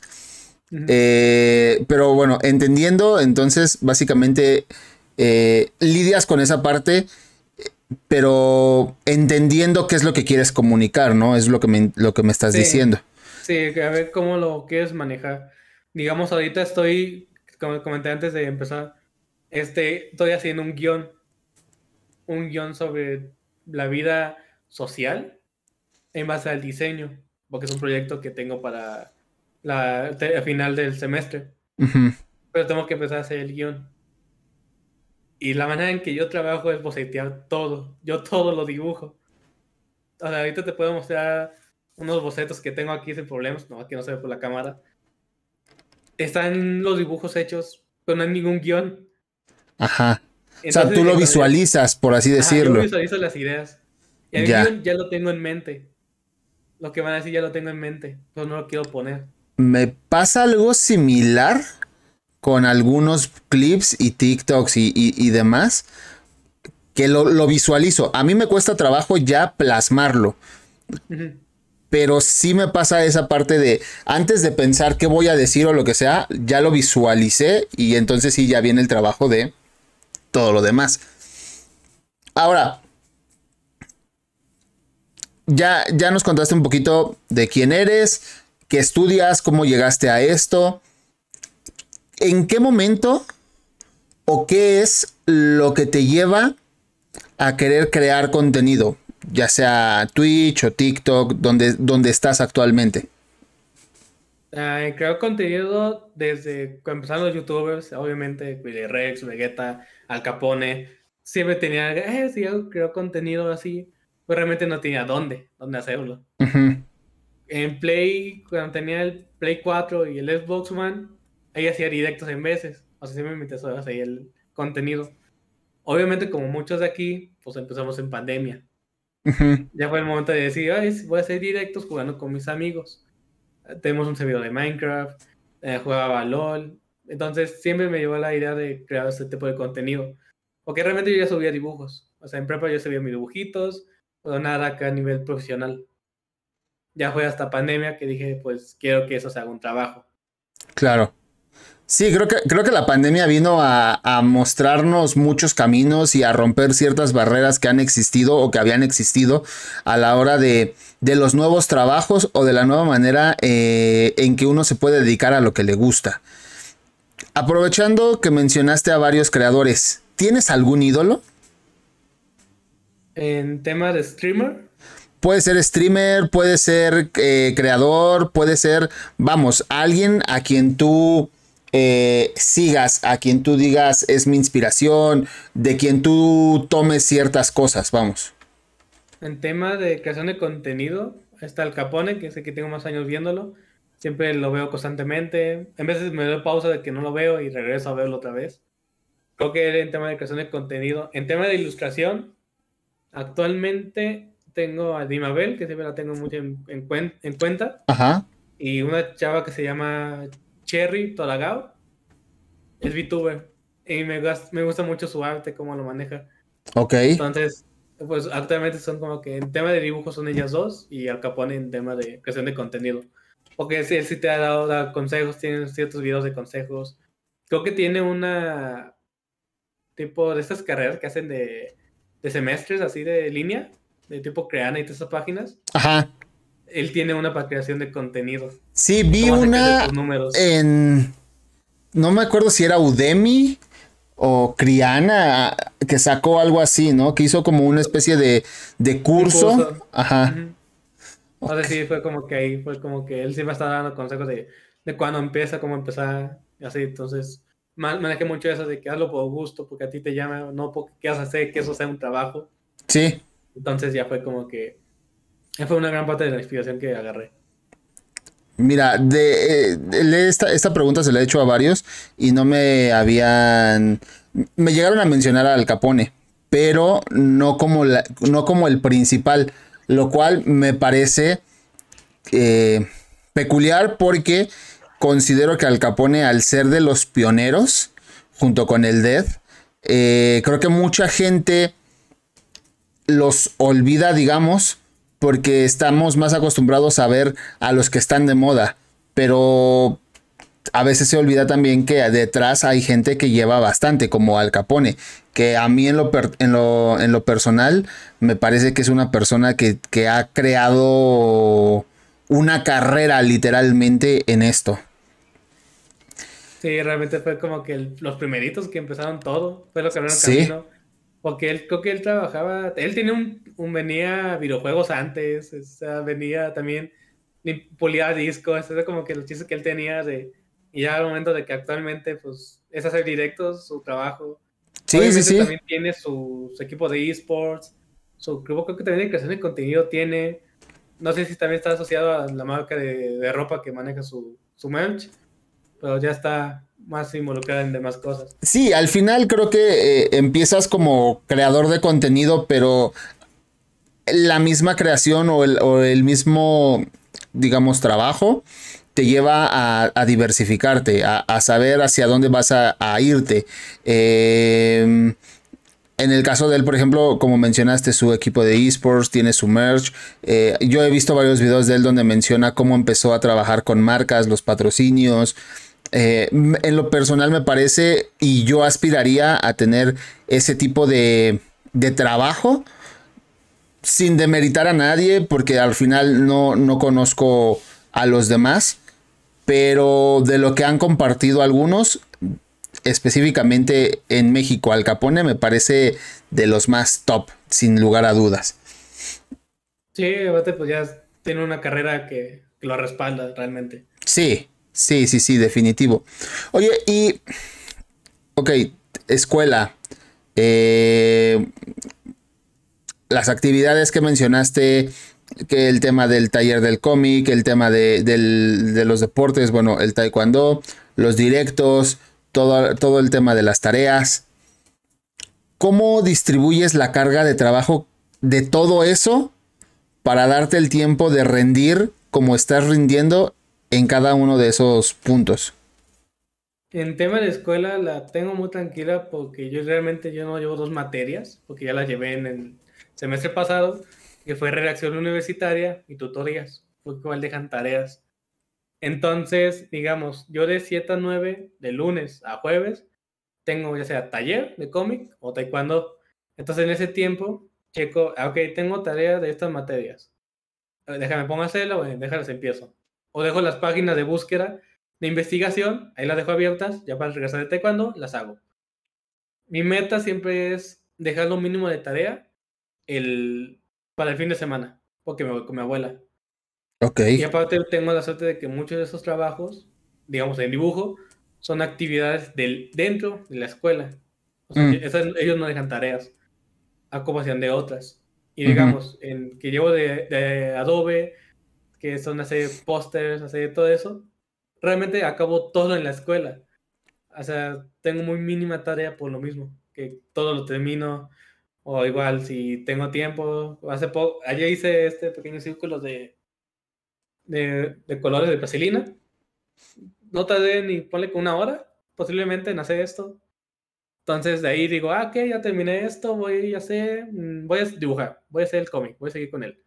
Uh -huh. eh, pero bueno, entendiendo, entonces, básicamente, eh, lidias con esa parte, pero entendiendo qué es lo que quieres comunicar, ¿no? Es lo que me, lo que me estás sí. diciendo. Sí, a ver cómo lo quieres manejar. Digamos, ahorita estoy, como comenté antes de empezar, este, estoy haciendo un guion, un guion sobre la vida social en base al diseño, porque es un proyecto que tengo para la, final del semestre. Uh -huh. Pero tengo que empezar a hacer el guion. Y la manera en que yo trabajo es bocetear todo. Yo todo lo dibujo. O sea, ahorita te puedo mostrar unos bocetos que tengo aquí sin problemas. No, aquí no se ve por la cámara. Están los dibujos hechos, pero no hay ningún guion. Ajá. Entonces, o sea, tú lo visualizas, por así decirlo. Ajá, yo visualizo las ideas. Y el ya. guion ya lo tengo en mente. Lo que van a decir ya lo tengo en mente, pero no lo quiero poner. Me pasa algo similar con algunos clips y TikToks y, y, y demás, que lo, lo, visualizo. A mí me cuesta trabajo ya plasmarlo. Uh -huh. Pero sí me pasa esa parte de, antes de pensar qué voy a decir o lo que sea, ya lo visualicé y entonces sí ya viene el trabajo de todo lo demás. Ahora, ya, ya nos contaste un poquito de quién eres, qué estudias, cómo llegaste a esto. ¿En qué momento o qué es lo que te lleva a querer crear contenido? Ya sea Twitch o TikTok, donde, donde estás actualmente. Uh, creo contenido desde cuando empezaron los youtubers, obviamente Willy Rex, Vegeta, Al Capone. Siempre tenía, eh, sí, yo creo contenido así, pero realmente no tenía dónde, dónde hacerlo. Uh -huh. En Play, cuando tenía el Play 4 y el Xbox One, ahí hacía directos en veces. O sea, siempre me interesó hacer el contenido. Obviamente, como muchos de aquí, pues empezamos en pandemia. Uh -huh. Ya fue el momento de decir, Ay, voy a hacer directos jugando con mis amigos. Tenemos un servidor de Minecraft, eh, jugaba LOL. Entonces, siempre me llevó la idea de crear este tipo de contenido. Porque realmente yo ya subía dibujos. O sea, en prepa yo subía mis dibujitos, pero nada acá a nivel profesional. Ya fue hasta pandemia que dije, pues quiero que eso se haga un trabajo. Claro. Sí, creo que, creo que la pandemia vino a, a, mostrarnos muchos caminos y a romper ciertas barreras que han existido o que habían existido a la hora de, de los nuevos trabajos o de la nueva manera eh, en que uno se puede dedicar a lo que le gusta. Aprovechando que mencionaste a varios creadores, ¿tienes algún ídolo? En tema de streamer. Puede ser streamer, puede ser eh, creador, puede ser, vamos, alguien a quien tú eh, sigas, a quien tú digas es mi inspiración, de quien tú tomes ciertas cosas, vamos. En tema de creación de contenido, está el Capone, que sé que tengo más años viéndolo. Siempre lo veo constantemente. En veces me doy pausa de que no lo veo y regreso a verlo otra vez. Creo que en tema de creación de contenido. En tema de ilustración, actualmente tengo a Dimabel, que siempre la tengo mucho en, en, cuen en cuenta. Ajá. Y una chava que se llama Cherry Tolagao. Es VTuber. Y me, me gusta mucho su arte, cómo lo maneja. Ok. Entonces, pues actualmente son como que en tema de dibujo son ellas dos y Al Capone en tema de creación de contenido. Porque él, él sí te ha dado, dado, consejos, tiene ciertos videos de consejos. Creo que tiene una tipo de estas carreras que hacen de, de semestres así de línea, de tipo Creana y todas esas páginas. Ajá. Él tiene una para creación de contenido. Sí, vi una en... No me acuerdo si era Udemy o Criana, que sacó algo así, ¿no? Que hizo como una especie de, de curso. Ajá. O sea, sí, fue como que ahí, fue como que él siempre está dando consejos de, de cuándo empieza, cómo empezar, así. Entonces, manejé mucho eso de que hazlo por gusto, porque a ti te llama, no porque quieras hacer que eso sea un trabajo. Sí. Entonces ya fue como que, fue una gran parte de la inspiración que agarré. Mira, de, eh, esta, esta, pregunta se la he hecho a varios y no me habían... Me llegaron a mencionar a Al Capone, pero no como, la, no como el principal, lo cual me parece eh, peculiar porque considero que Al Capone, al ser de los pioneros, junto con el Dead, eh, creo que mucha gente los olvida, digamos, porque estamos más acostumbrados a ver a los que están de moda, pero a veces se olvida también que detrás hay gente que lleva bastante, como Al Capone, que a mí en lo, en lo, personal me parece que es una persona que, que ha creado una carrera literalmente en esto. Sí, realmente fue como que los primeritos que empezaron todo, fue lo que abrieron sí. camino. Porque él, creo que él trabajaba, él tenía un, venía videojuegos antes, o sea, venía también, pulía discos, era como que los chistes que él tenía de, y ya al momento de que actualmente, pues, es hacer directos, su trabajo. Sí, sí, sí. También tiene su, equipo de esports, su grupo creo que también de creación de contenido tiene, no sé si también está asociado a la marca de, de ropa que maneja su, su merch, pero ya está más involucrada en demás cosas. Sí, al final creo que eh, empiezas como creador de contenido, pero la misma creación o el, mismo, digamos, trabajo te lleva a, diversificarte, a, saber hacia dónde vas a, irte. Em, en el caso de él, por ejemplo, como mencionaste, su equipo de esports tiene su merch. Eh, yo he visto varios videos de él donde menciona cómo empezó a trabajar con marcas, los patrocinios. Eh, en lo personal me parece y yo aspiraría a tener ese tipo de, de trabajo sin demeritar a nadie porque al final no, no conozco a los demás, pero de lo que han compartido algunos, específicamente en México, Al Capone me parece de los más top, sin lugar a dudas. Sí, pues ya tiene una carrera que, que lo respalda realmente. Sí, Sí, sí, sí, definitivo. Oye, y. Ok, escuela. Eh, las actividades que mencionaste, que el tema del taller del cómic, el tema de, los deportes, bueno, el taekwondo, los directos, todo, todo el tema de las tareas. ¿Cómo distribuyes la carga de trabajo de todo eso para darte el tiempo de rendir como estás rindiendo en cada uno de esos puntos? En tema de escuela la tengo muy tranquila porque yo realmente yo no llevo dos materias, porque ya las llevé en el semestre pasado, que fue redacción universitaria y tutorías, porque igual dejan tareas. Entonces, digamos, yo de 7 a 9, de lunes a jueves, tengo ya sea taller de cómic o taekwondo. Entonces, en ese tiempo, checo, ah, ok, tengo tareas de estas materias. Déjame pongo a hacerlo, déjales empiezo o dejo las páginas de búsqueda de investigación, ahí las dejo abiertas, ya para regresar de taekwondo, las hago. Mi meta siempre es dejar lo mínimo de tarea el, para el fin de semana, porque me voy con mi abuela. Ok. Y aparte tengo la suerte de que muchos de esos trabajos, digamos en dibujo, son actividades del, dentro de la escuela. O sea, mm. ellos no dejan tareas, a comparación de otras. Y digamos, en, que llevo de, de Adobe, que son hacer pósters, hacer todo eso, realmente acabo todo en la escuela. O sea, tengo muy mínima tarea por lo mismo, que todo lo termino, o igual si tengo tiempo, hace poco, ayer hice este pequeño círculo de, de, de colores de plastilina, no tardé ni ponle una hora, posiblemente en hacer esto. Entonces de ahí digo, ah, ok, ya terminé esto, voy a hacer, mm, voy a dibujar, voy a hacer el cómic, voy a seguir con él.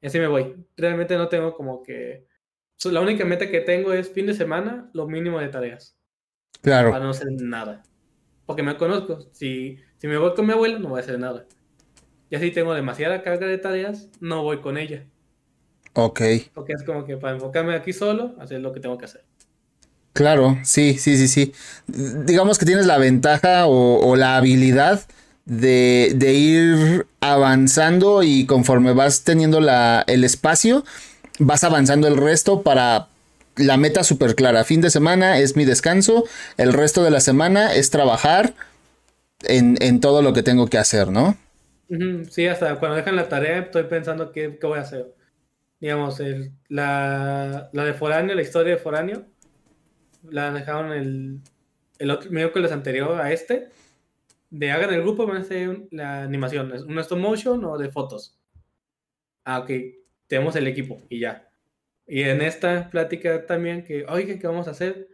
Y así me voy. Realmente no tengo como que... La única meta que tengo es fin de semana, lo mínimo de tareas. Claro. Para no hacer nada. Porque me conozco. Si, si me voy con mi abuela, no voy a hacer nada. Y así tengo demasiada carga de tareas, no voy con ella. Ok. Porque es como que para enfocarme aquí solo, hacer lo que tengo que hacer. Claro, sí, sí, sí, sí. Digamos que tienes la ventaja o, la habilidad de, de, ir avanzando y conforme vas teniendo la, el espacio, vas avanzando el resto para la meta súper clara. Fin de semana es mi descanso, el resto de la semana es trabajar en, en todo lo que tengo que hacer, ¿no? Sí, hasta cuando dejan la tarea estoy pensando qué, qué voy a hacer. Digamos, el, la, la de Foráneo, la historia de Foráneo, la dejaron el, el otro miércoles anterior a este. De hagan el grupo, van a hacer la animación. ¿Es un stop motion o de fotos? Ah, ok. Tenemos el equipo y ya. Y en esta plática también que, oye, ¿qué vamos a hacer?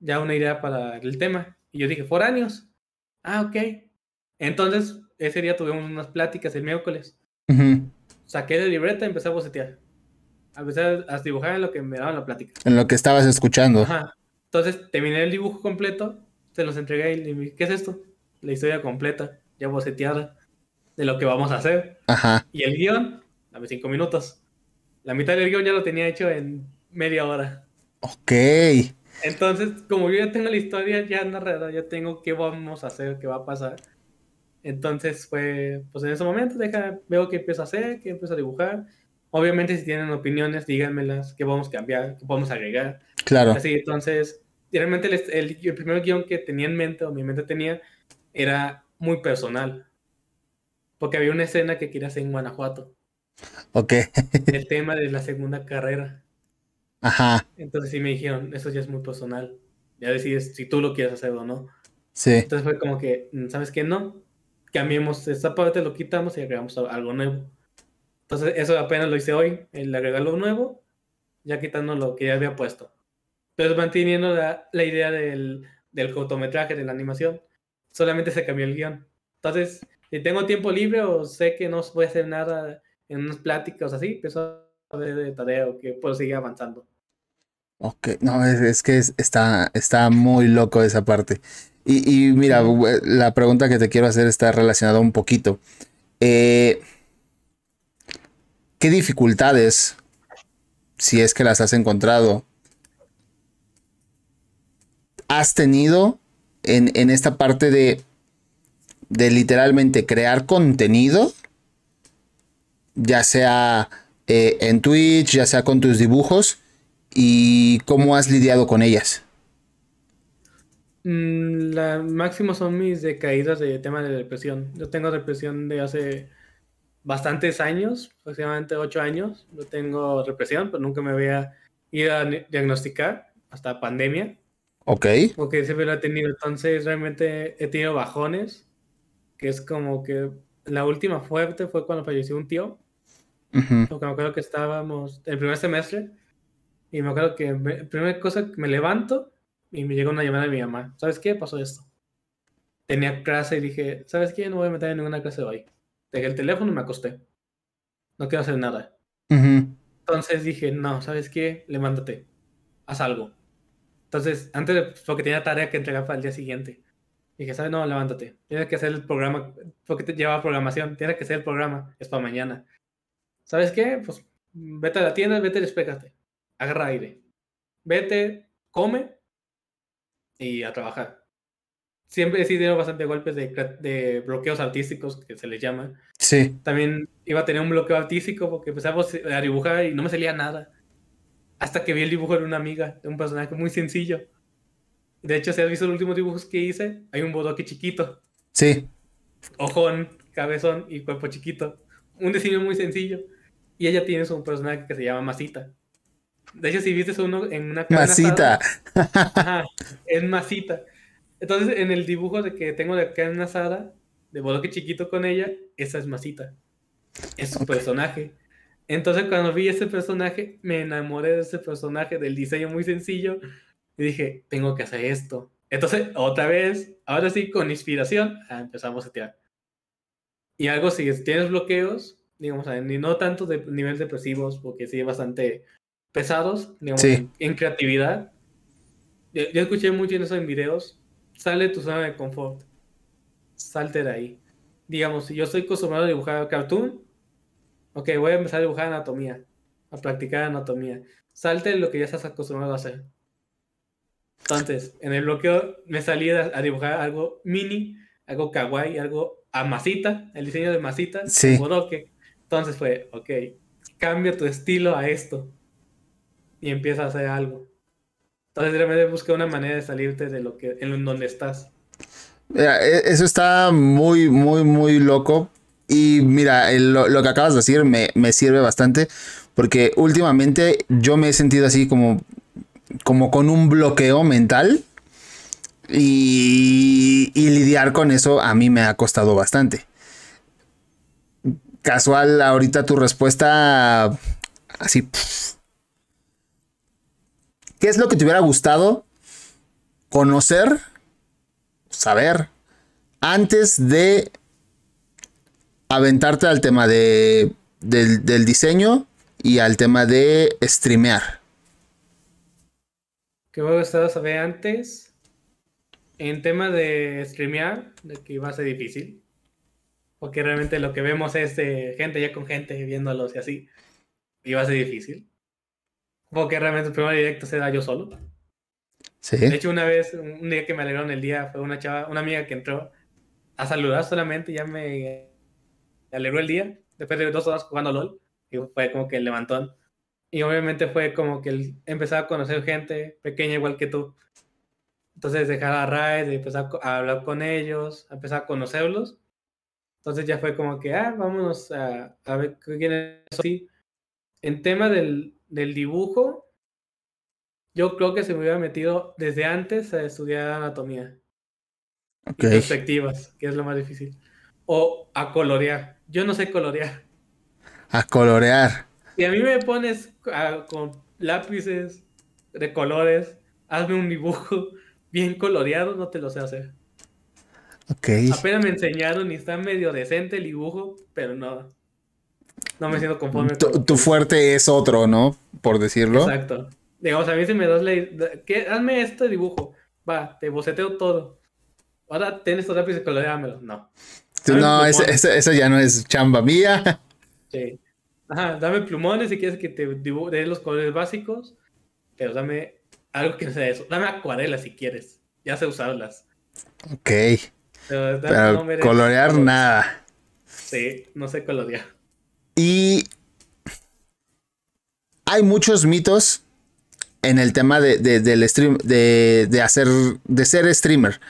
Ya una idea para el tema. Y yo dije, foráneos. Ah, ok. Entonces ese día tuvimos unas pláticas el miércoles. Saqué la libreta y empecé a bocetear. Empecé a dibujar en lo que me daban la plática. En lo que estabas escuchando. Ajá. Entonces terminé el dibujo completo, se los entregué y le dije, ¿qué es esto? La historia completa, ya boceteada, de lo que vamos a hacer. Ajá. Y el guion, dame cinco minutos. La mitad del guion ya lo tenía hecho en media hora. Ok. Entonces, como yo ya tengo la historia ya narrada, ya tengo qué vamos a hacer, qué va a pasar entonces fue, pues en ese momento, deja, veo que empiezo a hacer, que empiezo a dibujar. Obviamente si tienen opiniones, díganmelas, qué vamos a cambiar, qué podemos agregar. Claro. Así, entonces, realmente el, el, primer guion que tenía en mente, o mi mente tenía, era muy personal. Porque había una escena que quería hacer en Guanajuato. Ok. el tema de la segunda carrera. Ajá. Entonces sí me dijeron, eso ya es muy personal. Ya decides si tú lo quieres hacer o no. Sí. Entonces fue como que, mm, ¿sabes qué? No cambiemos esta parte, lo quitamos y agregamos algo nuevo. Entonces, eso apenas lo hice hoy, el agregar lo nuevo, ya quitando lo que ya había puesto. Pero manteniendo la, la idea del, del cortometraje, de la animación, solamente se cambió el guion. Entonces, si tengo tiempo libre o sé que no voy a hacer nada en unas pláticas así, empiezo a ver de tarea o que puedo seguir avanzando. Ok, no, es, es que está, está muy loco esa parte. Y, mira, la pregunta que te quiero hacer está relacionada un poquito. Eh, ¿Qué dificultades, si es que las has encontrado, has tenido en, esta parte de, de literalmente crear contenido? Ya sea eh, en Twitch, ya sea con tus dibujos, y cómo has lidiado con ellas. Mm, la máximo son mis decaídas de tema de depresión. Yo tengo depresión de hace bastantes años, aproximadamente ocho años. Yo tengo depresión, pero nunca me había ido a diagnosticar hasta pandemia. Ok. Porque siempre lo he tenido. Entonces, realmente he tenido bajones, que es como que la última fuerte fue cuando falleció un tío. Porque me acuerdo que estábamos el primer semestre y me acuerdo que la primera cosa que me levanto y me llegó una llamada de mi mamá. ¿Sabes qué? Pasó esto. Tenía clase y dije, ¿sabes qué? No voy a meter en ninguna clase hoy. Dejé el teléfono y me acosté. No quiero hacer nada. Entonces dije, no, ¿sabes qué? Levántate. Haz algo. Entonces, antes de, porque tenía tarea que entregar para el día siguiente. Dije, ¿sabes? No, levántate. Tienes que hacer el programa, porque te lleva programación. Tienes que hacer el programa. Es para mañana. ¿Sabes qué? Pues vete a la tienda, vete y despégate. Agarra aire. Vete, come y a trabajar. Siempre he tenido bastante golpes de, de, bloqueos artísticos, que se les llama. Sí. También iba a tener un bloqueo artístico porque empezaba a dibujar y no me salía nada. Hasta que vi el dibujo de una amiga, de un personaje muy sencillo. De hecho, si has visto los últimos dibujos que hice, hay un bodoque chiquito. Sí. Ojón, cabezón y cuerpo chiquito. Un diseño muy sencillo. Y ella tiene su personaje que se llama Masita. De hecho, si viste uno en una Masita. ajá, es masita. Entonces, en el dibujo de que tengo de carne asada, de boloque chiquito con ella, esa es masita. Es su personaje. Entonces, cuando vi ese personaje, me enamoré de ese personaje, del diseño muy sencillo, y dije, tengo que hacer esto. Entonces, otra vez, ahora sí, con inspiración, ah, empezamos a tirar. Y algo, si tienes bloqueos, digamos, ni no tanto de nivel depresivos, porque sí bastante pesados, digamos, en creatividad. Yo, escuché mucho en eso en videos. Sale tu zona de confort. Salte de ahí. Digamos, si yo estoy acostumbrado a dibujar cartoon, ok, voy a empezar a dibujar anatomía, a practicar anatomía. Salte lo que ya estás acostumbrado a hacer. Entonces, en el bloqueo me salí a, dibujar algo mini, algo kawaii, algo a masita, el diseño de masita, sí. Entonces fue, ok, cambia tu estilo a esto y empieza a hacer algo. Entonces realmente busca una manera de salirte de lo que, en donde estás. E, eso está muy, muy, muy loco. Y mira, lo, que acabas de decir me, me, sirve bastante. Porque últimamente yo me he sentido así como, como con un bloqueo mental. Y, y lidiar con eso a mí me ha costado bastante. Casual, ahorita tu respuesta así. ¿Qué es lo que te hubiera gustado conocer, saber, antes de aventarte al tema de, del, diseño y al tema de streamear? ¿Qué me gustado saber antes? En tema de streamear, de que iba a ser difícil. Porque realmente lo que vemos es de gente ya con gente viéndolos y así. Iba a ser difícil. Porque realmente el primer directo se da yo solo. Sí. De hecho, una vez, un día que me alegraron el día, fue una chava, una amiga que entró a saludar solamente, ya me alegró el día, después de dos horas jugando LOL, y fue como que el levantón. Y obviamente fue como que empezar a conocer gente pequeña igual que tú. Entonces dejar a Raid, empezar a hablar con ellos, empezar a conocerlos. Entonces ya fue como que, ah, vámonos a, a ver quién es así. En tema del, del dibujo, yo creo que se me hubiera metido desde antes a estudiar anatomía. perspectivas, que es lo más difícil. O a colorear. Yo no sé colorear. A colorear. Si a mí me pones con lápices de colores, hazme un dibujo bien coloreado, no te lo sé hacer. Ok. Apenas me enseñaron y está medio decente el dibujo, pero no. No me siento conforme. Tu, fuerte es otro, ¿no? Por decirlo. Exacto. Digamos, a mí si me das la... Hazme este dibujo. Va, te boceteo todo. Ahora tienes estos lápices coloreámelo. No. No, eso ya no es chamba mía. Sí. Ajá, dame plumones si quieres que te dé los colores básicos. Pero dame algo que no sea eso. Dame acuarelas si quieres. Ya sé usarlas. Ok. Pero, colorear nada. Sí, no sé colorear. Y hay muchos mitos en el tema de, del stream, de, hacer, de ser streamer.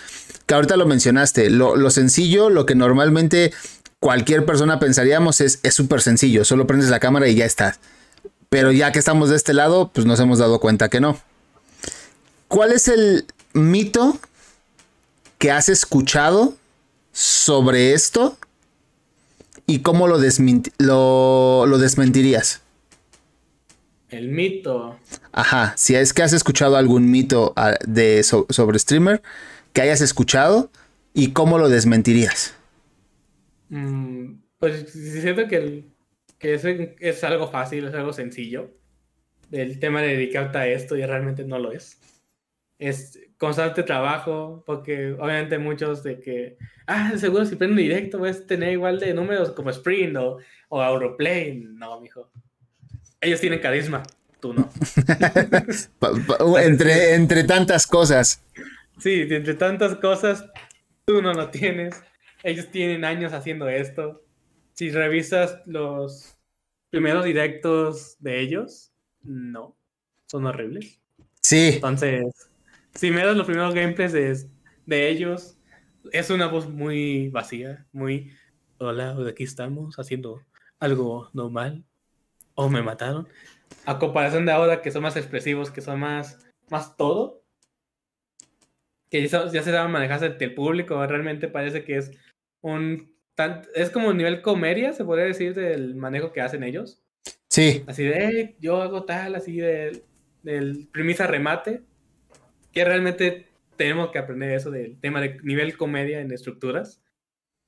Que ahorita lo mencionaste. Lo, sencillo, lo que normalmente cualquier persona pensaríamos es súper sencillo. Solo prendes la cámara y ya estás. Pero ya que estamos de este lado, pues nos hemos dado cuenta que no. ¿Cuál es el mito que has escuchado sobre esto ¿Y cómo lo, lo, desmentirías? El mito. Ajá, si es que has escuchado algún mito ah, de, sobre streamer que hayas escuchado y cómo lo desmentirías. Mm, pues siento que, que es, es, algo fácil, es algo sencillo. El tema de dedicarte a esto y realmente no lo es. Es constante trabajo, porque obviamente muchos de que, ah, seguro si prendo directo vas a tener igual de números como Sprint o, o. No, mijo. Ellos tienen carisma, tú no. entre, entre tantas cosas. Sí, entre tantas cosas, tú no lo tienes. Ellos tienen años haciendo esto. Si revisas los primeros directos de ellos, no, son horribles. Sí. Entonces, si me das los primeros gameplays de, ellos, es una voz muy vacía, muy, hola, aquí estamos haciendo algo normal, o me mataron. A comparación de ahora, que son más expresivos, que son más, más todo, que ya, se saben manejarse ante el público, realmente parece que es un... es como un nivel comedia, se podría decir, del manejo que hacen ellos. Sí. Así de, yo hago tal, así de, del premisa remate que realmente tenemos que aprender eso del tema de nivel comedia en estructuras,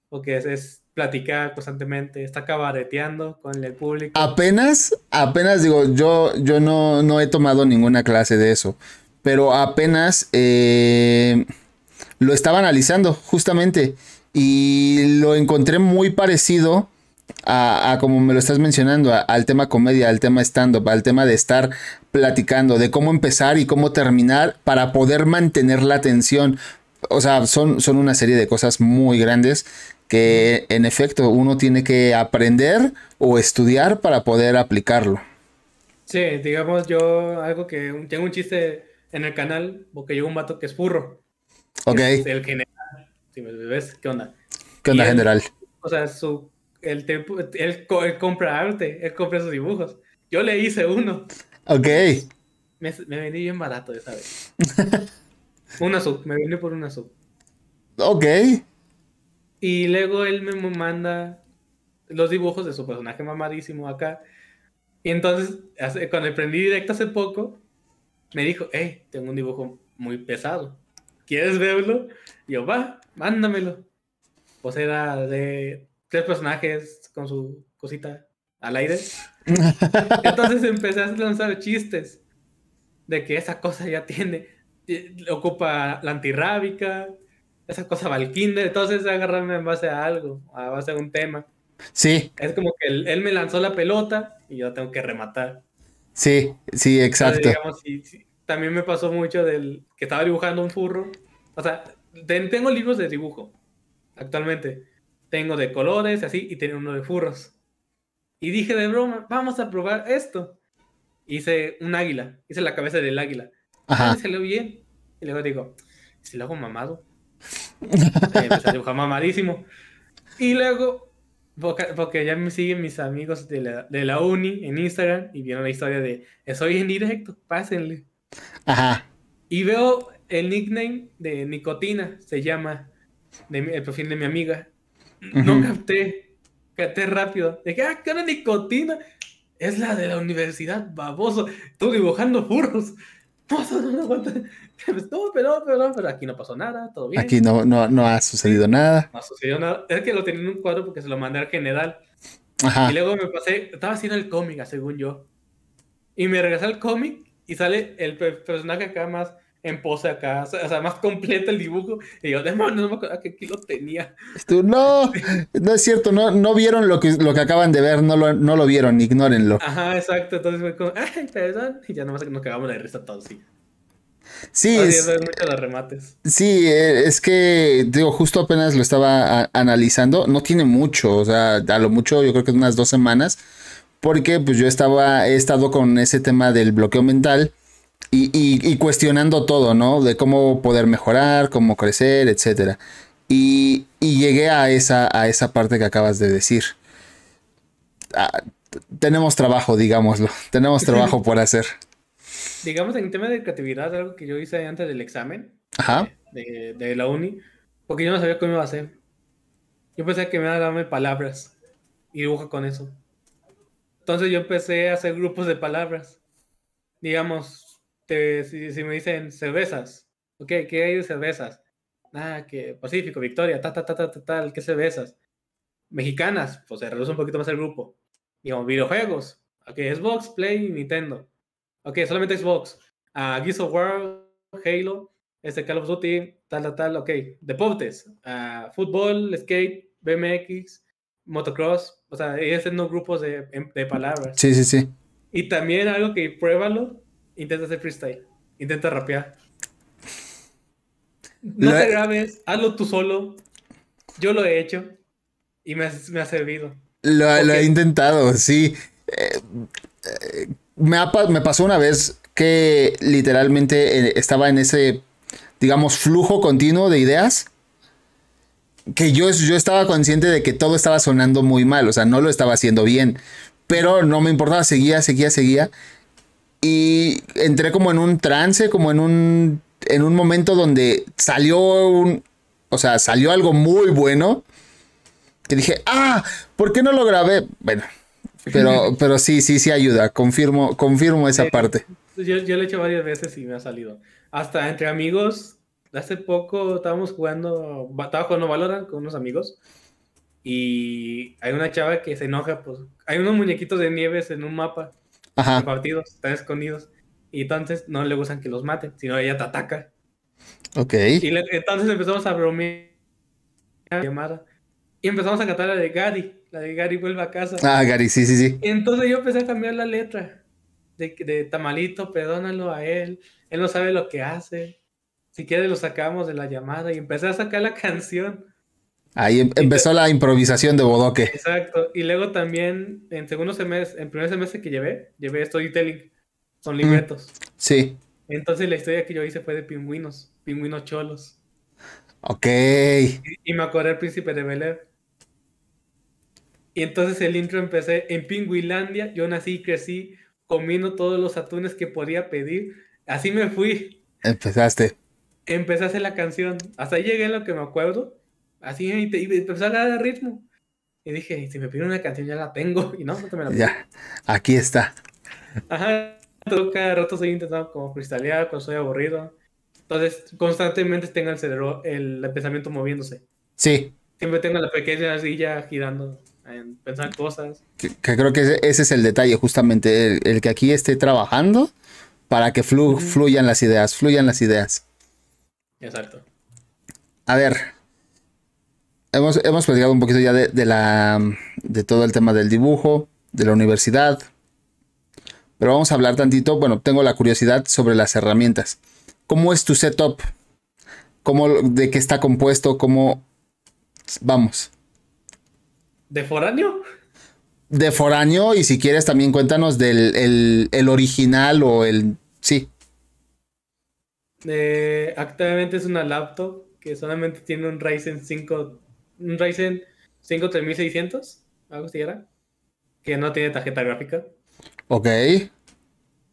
porque es, es platicar constantemente, está cabareteando con el público. Apenas, apenas digo, yo, yo no, no he tomado ninguna clase de eso, pero apenas eh, lo estaba analizando justamente y lo encontré muy parecido a, como me lo estás mencionando, al tema comedia, al tema stand-up, al tema de estar platicando, de cómo empezar y cómo terminar para poder mantener la atención. O sea, son, son una serie de cosas muy grandes que en efecto uno tiene que aprender o estudiar para poder aplicarlo. Sí, digamos yo algo que tengo un chiste en el canal porque yo un vato que es furro. Ok. el general. Si me ves, ¿qué onda? ¿Qué onda, general? O sea, su, él, él, compra arte, él compra sus dibujos. Yo le hice uno. Ok. Me, me vendí bien barato esa vez. una sub, me vendí por una sub. Ok. Y luego él me manda los dibujos de su personaje mamadísimo acá. Y entonces, cuando le prendí directo hace poco, me dijo, hey, tengo un dibujo muy pesado. ¿Quieres verlo? Y yo, va, mándamelo. Pues era de tres personajes con su cosita al aire. Entonces empecé a lanzar chistes de que esa cosa ya tiene, eh, ocupa la antirrábica, esa cosa va al kinder, entonces agarrarme en base a algo, a base a un tema. Sí. Es como que él, me lanzó la pelota y yo tengo que rematar. Sí, sí, exacto. también me pasó mucho del que estaba dibujando un furro. O sea, tengo libros de dibujo actualmente. Tengo de colores, así, y tengo uno de furros. Y dije de broma, vamos a probar esto. Hice un águila, hice la cabeza del águila. Ajá. Y salió bien. Y luego digo, si lo hago mamado. empecé a dibujar mamadísimo. Y luego, porque, ya me siguen mis amigos de la, de la uni en Instagram y vieron la historia de Estoy en directo, pásenle. Ajá. Y veo el nickname de Nicotina, se llama el perfil de mi amiga. No capté, capté rápido. Dije, ah, ¿qué nicotina? Es la de la universidad, baboso. Estoy dibujando furros. No, pero, pero, pero aquí no pasó nada, todo bien. Aquí no, no, no ha sucedido nada. No ha sucedido nada. Es que lo tenía en un cuadro porque se lo mandé al general. Y luego me pasé, estaba haciendo el cómic, según yo. Y me regresé al cómic y sale el personaje acá más en pose acá, o sea, más completo el dibujo. Y yo, demonios, no me acuerdo que aquí lo tenía. no, no es cierto, no, no vieron lo que, lo que acaban de ver, no lo, no lo vieron, ignórenlo. Ajá, exacto. Entonces fue como, ay, perdón. Y ya nomás nos cagamos de risa todos, sí. Sí, es, los remates. sí, eh, es que, digo, justo apenas lo estaba analizando, no tiene mucho, o sea, a lo mucho yo creo que unas dos semanas, porque pues yo estaba, he estado con ese tema del bloqueo mental y, cuestionando todo, ¿no? De cómo poder mejorar, cómo crecer, etc. Y, llegué a esa, a esa parte que acabas de decir. Ah, tenemos trabajo, digámoslo. Tenemos trabajo por hacer. Digamos, en tema de creatividad, algo que yo hice antes del examen Ajá. De, la uni, porque yo no sabía cómo iba a hacer. Yo pensé que me iba a darme palabras y dibuja con eso. Entonces yo empecé a hacer grupos de palabras. Digamos, si, me dicen cervezas, ok, ¿qué hay de cervezas? Ah, que Pacífico, Victoria, ta, ta, ta, ta, ta, tal, ¿qué cervezas? Mexicanas, pues se reduce un poquito más el grupo. Digamos, videojuegos, ok, Xbox, Play, Nintendo. Ok, solamente Xbox. Uh, Gears of War, Halo, este Call of Duty, tal, tal, tal, ok. Deportes, uh, fútbol, skate, BMX, motocross, o sea, ese no grupos de, de palabras. Sí, sí, sí. Y también algo que pruébalo, intenta hacer freestyle, intenta rapear. No te grabes, hazlo tú solo. Yo lo he hecho y me, ha servido. Lo, he intentado, sí. Eh, eh, me, me pasó una vez que literalmente eh, estaba en ese, digamos, flujo continuo de ideas. Que yo, yo estaba consciente de que todo estaba sonando muy mal, o sea, no lo estaba haciendo bien. Pero no me importaba, seguía, seguía, seguía. Y entré como en un trance, como en un, en un momento donde salió un, o sea, salió algo muy bueno. Que dije, ah, ¿por qué no lo grabé? Bueno, pero, pero sí, sí, sí ayuda. Confirmo, confirmo esa parte. Yo, yo lo he hecho varias veces y me ha salido. Hasta entre amigos, hace poco estábamos jugando, estaba jugando Valorant con unos amigos. Y hay una chava que se enoja, pues hay unos muñequitos de nieves en un mapa. Ajá. partidos, están escondidos. Y entonces no le gustan que los maten, sino ella te ataca. Ok. Y entonces empezamos a bromear llamada. Y empezamos a cantar la de Gadi, la de Gary vuelve a casa. Ah, Gary, sí, sí, sí. Entonces yo empecé a cambiar la letra de, de Tamalito, perdónalo a él, él no sabe lo que hace. Si quiere lo sacamos de la llamada y empecé a sacar la canción. Ahí em- empezó la improvisación de Bodoque. Exacto. Y luego también en segundo semestre, en primer semestre que llevé, llevé storytelling. Son libretos. Sí. Entonces la historia que yo hice fue de pingüinos, pingüinos cholos. Ok. Y, y me acordé del príncipe de Bel Air. Y entonces el intro empecé en Pingüilandia. Yo nací y crecí comiendo todos los atunes que podía pedir. Así me fui. Empezaste. Empecé a hacer la canción. Hasta ahí llegué a lo que me acuerdo. Así y, te, y empecé a agarrar ritmo. Y dije, si me piden una canción ya la tengo. Y no, no te me la piden. Ya. Aquí está. Ajá. Cada rato estoy intentando como cristalear cuando estoy aburrido. Entonces, constantemente tengo el cerebro, el pensamiento moviéndose. Sí. Siempre tengo la pequeña silla girando en pensar cosas. Que, que creo que ese, ese es el detalle, justamente. El, el que aquí esté trabajando para que flu- fluyan las ideas, fluyan las ideas. Exacto. A ver. Hemos, hemos platicado un poquito ya de, de la de todo el tema del dibujo, de la universidad. Pero vamos a hablar tantito. Bueno, tengo la curiosidad sobre las herramientas. ¿Cómo es tu setup? ¿Cómo, ¿De qué está compuesto? ¿Cómo? Vamos. ¿De foráneo? De foráneo y si quieres también cuéntanos del el, el original o el... Sí. Eh, actualmente es una laptop que solamente tiene un Ryzen 5, un Ryzen 5 3600, algo así era, que no tiene tarjeta gráfica, Ok.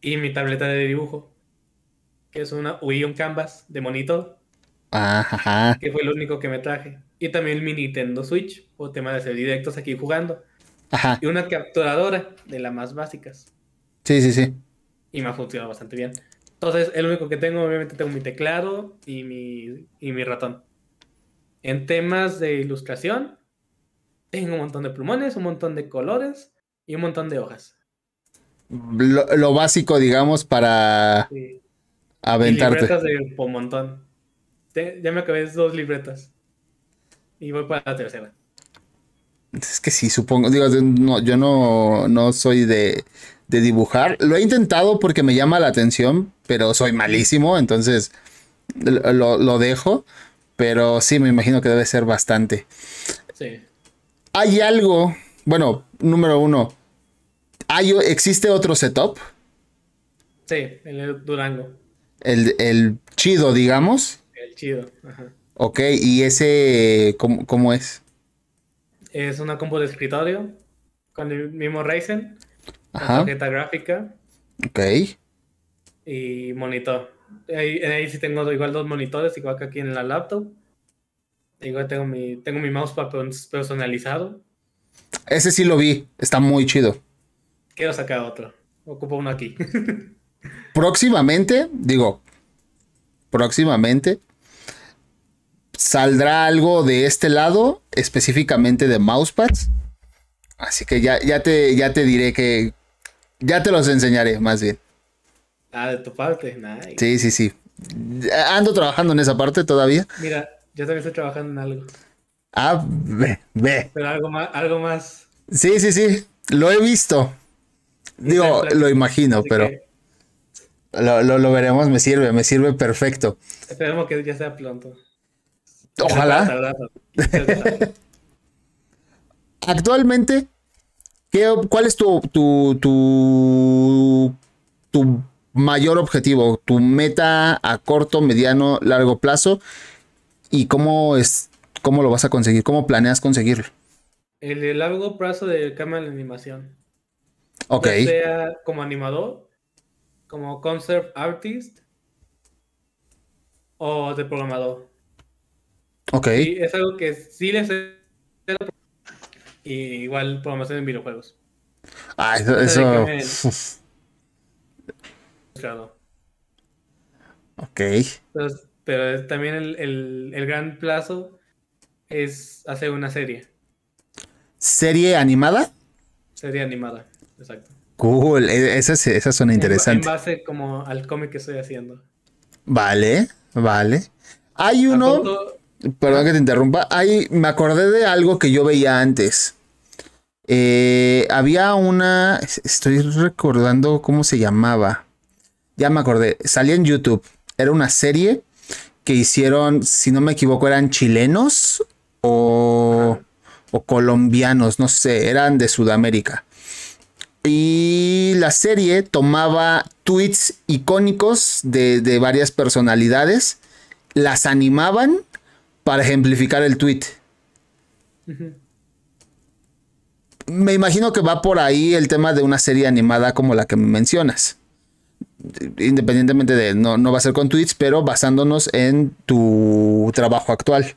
y mi tableta de dibujo, que es una Wii Canvas de monito, Ajá. que fue lo único que me traje, y también mi Nintendo Switch, por tema de hacer directos aquí jugando, Ajá. y una capturadora de las más básicas, Sí, sí, sí. y me ha funcionado bastante bien. Entonces, el único que tengo, obviamente, tengo mi teclado y mi, y mi ratón. En temas de ilustración, tengo un montón de plumones, un montón de colores y un montón de hojas. Lo, lo básico, digamos, para y aventarte. libretas de por montón. Te- ya me acabé dos libretas. Y voy para la tercera. Es que sí, supongo. Digo, no, yo no, no soy de, de dibujar. Lo he intentado porque me llama la atención, pero soy malísimo, entonces lo, lo dejo. Pero sí, me imagino que debe ser bastante. Sí. Hay algo, bueno, número uno, ¿hay, ¿existe otro setup? Sí, el Durango. El, el chido, digamos. El chido. Ajá. Ok, y ese, ¿cómo, cómo es? Es una combo de escritorio con el mismo Ryzen, Ajá, tarjeta gráfica ok. y monitor. Ahí, ahí sí tengo igual dos monitores, igual que aquí en la laptop. Igual tengo mi, tengo mi mousepad pers- personalizado. Ese sí lo vi, está muy chido. Quiero sacar otro. Ocupo uno aquí. próximamente, digo, próximamente, saldrá algo de este lado, específicamente de mousepads. Así que ya, ya, te, ya te diré que, ya te los enseñaré, más bien. Ah, de tu parte. Nice. Sí, sí, sí. Ando trabajando en esa parte todavía. Mira, yo también estoy trabajando en algo. Ah, ve, ve. Pero algo más, algo más. Sí, sí, sí. Lo he visto. Digo, lo imagino, Así pero que lo, lo, lo veremos. Me sirve, me sirve perfecto. esperemos que ya sea pronto. Ojalá. Actualmente, ¿qué, ¿cuál es tu, tu, tu, tu mayor objetivo? ¿Tu meta a corto, mediano, largo plazo? ¿Y cómo, es, cómo lo vas a conseguir? ¿Cómo planeas conseguirlo? El largo plazo de cámara de animación. Ok, Ya sea como animador, como concept artist o de programador. ok. Y es algo que sí les. Y igual programación en videojuegos. Ah, eso, eso- Claro. ok. Entonces, pero también el, el- el gran plazo es hacer una serie. ¿Serie animada? Serie animada. Exacto. Cool, e- esa, es- esa suena interesante. En base como al cómic que estoy haciendo. Vale, vale. Hay ¿A uno, perdón que te interrumpa, hay, me acordé de algo que yo veía antes. Eh, había una, estoy recordando cómo se llamaba. Ya me acordé, salía en YouTube. Era una serie que hicieron, si no me equivoco, eran chilenos o, o colombianos, no sé, eran de Sudamérica. Y la serie tomaba tweets icónicos de, de varias personalidades, las animaban para ejemplificar el tweet. Me imagino que va por ahí el tema de una serie animada como la que me mencionas. Independientemente de, no, no va a ser con tweets, pero basándonos en tu trabajo actual.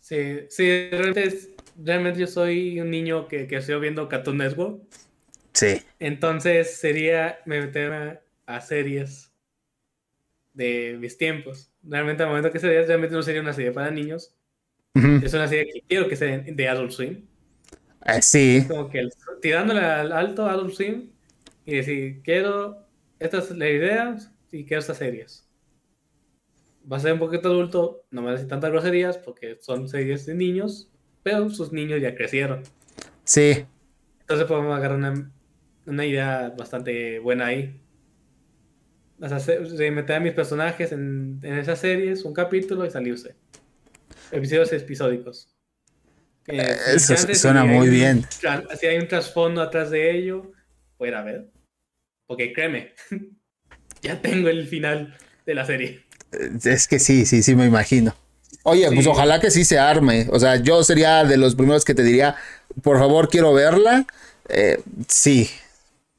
Sí, sí, realmente, realmente yo soy un niño que, que estoy viendo Cartoon Network. Sí. Entonces sería meterme a series de mis tiempos. Realmente al momento que sería, realmente no sería una serie para niños. Es una serie que quiero que sea de Adult Swim. Eh, sí. Como que tirándole al alto Adult Swim y decir, quiero, esta es la idea y quiero estas series. Va a ser un poquito adulto, no me decir tantas groserías porque son series de niños, pero sus niños ya crecieron. Sí. Entonces podemos agarrar una, una idea bastante buena ahí. O sea, meter a mis personajes en, en esas series, un capítulo y salirse. Episodios episódicos. Eh, Eso suena muy bien. Si hay un trasfondo atrás de ello, fuera a ver. Porque créeme, ya tengo el final de la serie. Eh, es que sí, sí, sí, me imagino. Oye, pues ojalá que sí se arme. O sea, yo sería de los primeros que te diría, por favor, quiero verla. Eh, sí,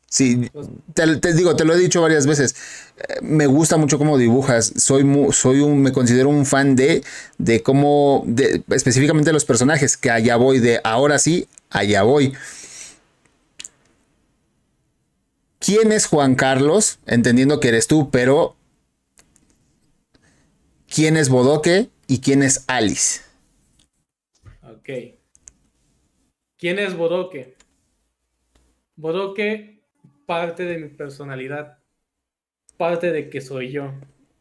Sí, te, digo, te lo he dicho varias veces. Eh, me gusta mucho cómo dibujas. Soy, soy un, me considero un fan de, de cómo, de, específicamente los personajes, que allá voy, de ahora sí, allá voy. ¿Quién es Juan Carlos? Entendiendo que eres tú, pero ¿quién es Bodoque y quién es Alice? Ok. ¿Quién es Bodoque? Bodoque parte de mi personalidad, parte de que soy yo,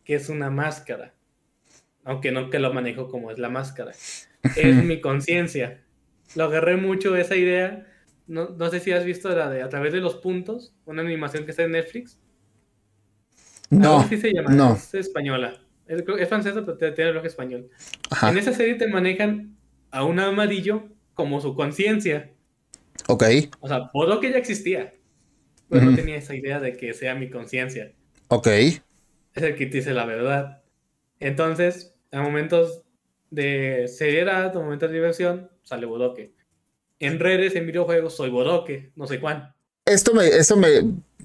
que es una máscara, aunque no que lo manejo como es la máscara, es mi conciencia. Lo agarré mucho esa idea, no, no, sé si has visto la de A través de los puntos, una animación que está en Netflix. No, así se llama, no. es española. Es, francesa, pero tiene el español. En esa serie te manejan a un amarillo como su conciencia. Ok. O sea, por lo que ya existía. Pero no tenía esa idea de que sea mi conciencia. Ok. Es el que te dice la verdad. Entonces, en momentos de seriedad, en momentos de diversión, sale Bodoque. En redes, en videojuegos, soy Bodoque, no sé cuán. Esto me, esto me,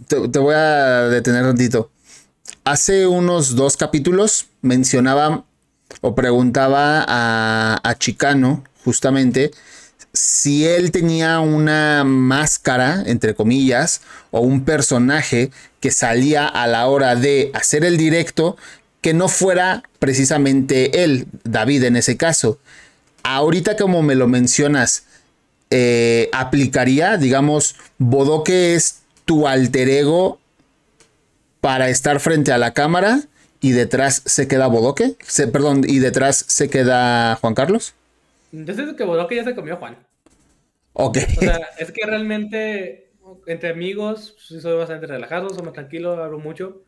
te, voy a detener un ratito. Hace unos dos capítulos mencionaba o preguntaba a, a Chicano, justamente, si él tenía una máscara, entre comillas, o un personaje que salía a la hora de hacer el directo, que no fuera precisamente él, David en ese caso. Ahorita como me lo mencionas, eh, aplicaría, digamos, Bodoque es tu alter ego para estar frente a la cámara y detrás se queda Bodoque, perdón, y detrás se queda Juan Carlos. Entonces que Bodoque ya se comió Juan. Ok. O sea, es que realmente entre amigos soy bastante relajado, somos tranquilos, hablo mucho.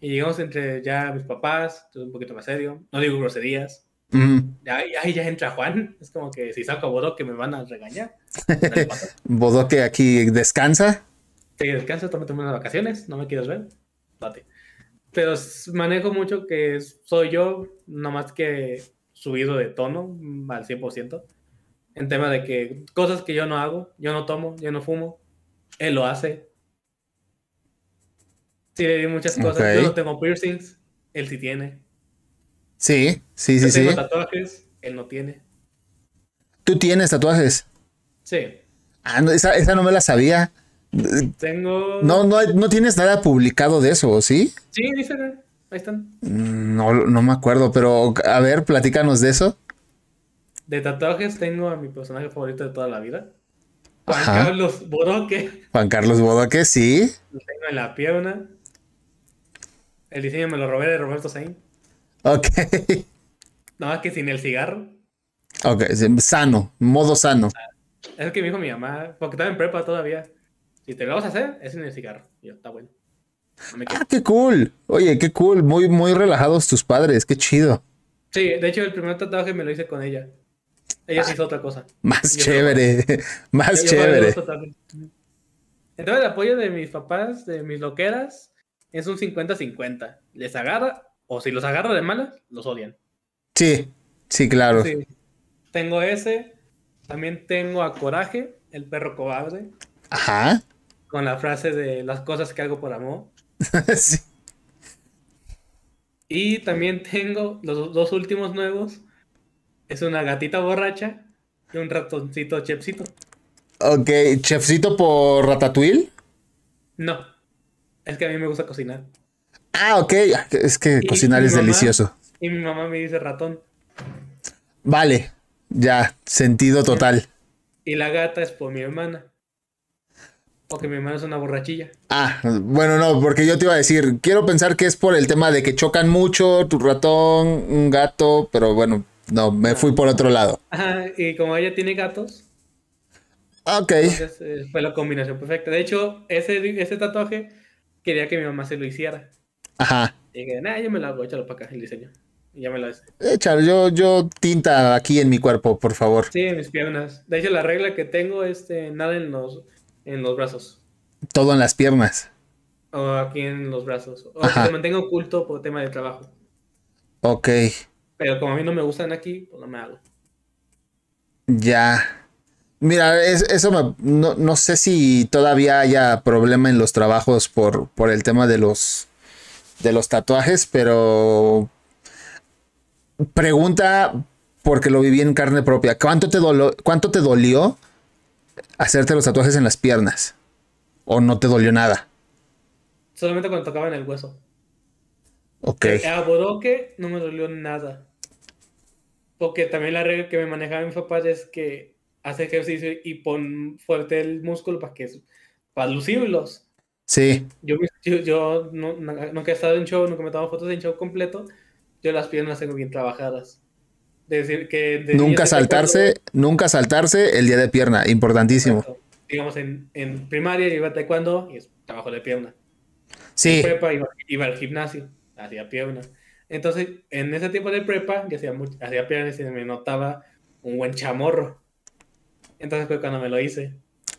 Y digamos entre ya mis papás, un poquito más serio. No digo groserías. ya, ahí ya entra Juan. Es como que si saco a Bodoque me van a regañar. Bodoque aquí descansa. Sí, descansa, toma unas vacaciones. No me quieres ver. Date. Pero manejo mucho que soy yo, no más que subido de tono al 100%, en tema de que cosas que yo no hago, yo no tomo, yo no fumo, él lo hace. Sí, muchas cosas. Yo no tengo piercings, él sí tiene. Sí, sí, sí, yo sí. Tengo tatuajes, él no tiene. ¿Tú tienes tatuajes? Sí. Ah, no, esa, esa no me la sabía. Tengo. No, no, no tienes nada publicado de eso, ¿sí? Sí, dicen. Ahí están. No, no me acuerdo, pero a ver, platícanos de eso. De tatuajes tengo a mi personaje favorito de toda la vida. Juan Carlos Bodoque. Juan Carlos Bodoque, sí. Lo tengo en la pierna. El diseño me lo robé de Roberto Sain. Ok. Nada más que sin el cigarro. Ok, sano, modo sano. Es que me dijo mi mamá, porque estaba en prepa todavía. Si te lo vas a hacer, es en el cigarro. Y yo, está bueno. ah, qué cool. Oye, qué cool. Muy, muy relajados tus padres. Qué chido. Sí, de hecho, el primer tatuaje me lo hice con ella. Ella se hizo otra cosa. Más chévere. más chévere. Entonces, el apoyo de mis papás, de mis loqueras, es un 50-50. Les agarra, o si los agarra de malas, los odian. Sí, sí, claro. Tengo ese. También tengo a Coraje, el perro cobarde. Ajá. Con la frase de las cosas que hago por amor. sí. Y también tengo los dos últimos nuevos. Es una gatita borracha y un ratoncito chefcito. Ok, chefcito por Ratatouille. No, es que a mí me gusta cocinar. Ah, ok, es que cocinar es delicioso. Y mi mamá me dice ratón. Vale, ya, sentido total. Y la gata es por mi hermana. Porque mi hermana es una borrachilla. Ah, bueno, no, porque yo te iba a decir, quiero pensar que es por el tema de que chocan mucho, tu ratón, un gato, pero bueno, no, me fui por otro lado. Ajá, y como ella tiene gatos. Ok. Eh, fue la combinación perfecta. De hecho, ese, ese tatuaje quería que mi mamá se lo hiciera. Ajá. Y dije, nah, yo me lo hago, échalo para acá el diseño. Y ya me lo hice. Échalo, yo, yo tinta aquí en mi cuerpo, por favor. Sí, en mis piernas. De hecho, la regla que tengo es este, nada en los en los brazos. Todo en las piernas. O aquí en los brazos. O que se mantenga oculto por tema de trabajo. Ok. Pero como a mí no me gustan aquí, pues no me hago. Ya. Mira, eso me, no, sé si todavía haya problema en los trabajos por, por el tema de los, de los tatuajes, pero pregunta porque lo viví en carne propia. ¿Cuánto te, ¿Cuánto te dolió hacerte los tatuajes en las piernas? ¿O no te dolió nada? Solamente cuando tocaba en el hueso. Ok. A Bodoque no me dolió nada. Porque también la regla que me manejaba mi papá es que hace ejercicio y pon fuerte el músculo para que para lucirlos. Sí. Yo, yo, no, nunca he estado en show, nunca me he tomado fotos en show completo. Yo las piernas tengo bien trabajadas decir que... nunca saltarse, nunca saltarse el día de pierna, importantísimo. Digamos, en, en, primaria iba a taekwondo y es trabajo de pierna. Sí. En prepa iba, al gimnasio, hacía pierna. Entonces, en ese tipo de prepa, yo hacía, mucho, hacía pierna y me notaba un buen chamorro. Entonces fue cuando me lo hice.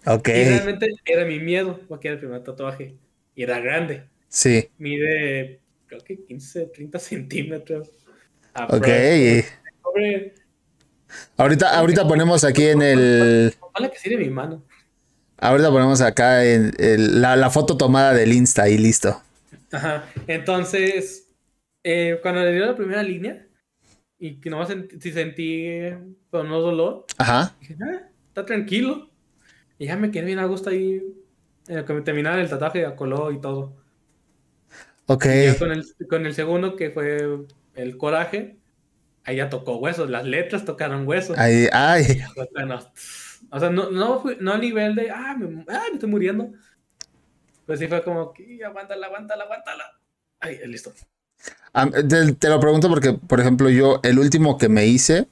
Ok. Y realmente era mi miedo, porque era el primer tatuaje. Y era grande. Sí. Mide, creo que 15, 30 centímetros. Ok. Ahorita, ahorita ponemos aquí en el. que mi mano. Ahorita ponemos acá en la, foto tomada del Insta y listo. Ajá. Entonces, eh, cuando le dio la primera línea y que nomás si sentí, pero no dolor, Ajá. dije, ah, está tranquilo. Y ya me quedé bien a gusto ahí. En que me terminara el tatuaje a color y todo. Ok. con, el, con el segundo, que fue el coraje, ahí ya tocó huesos, las letras tocaron huesos. Ay, ay. o sea, no, no, no a nivel de, ah me, ah, me estoy muriendo. Pues sí fue como, aguántala, aguántala, aguántala. Ay, listo. te, lo pregunto porque, por ejemplo, yo, el último que me hice,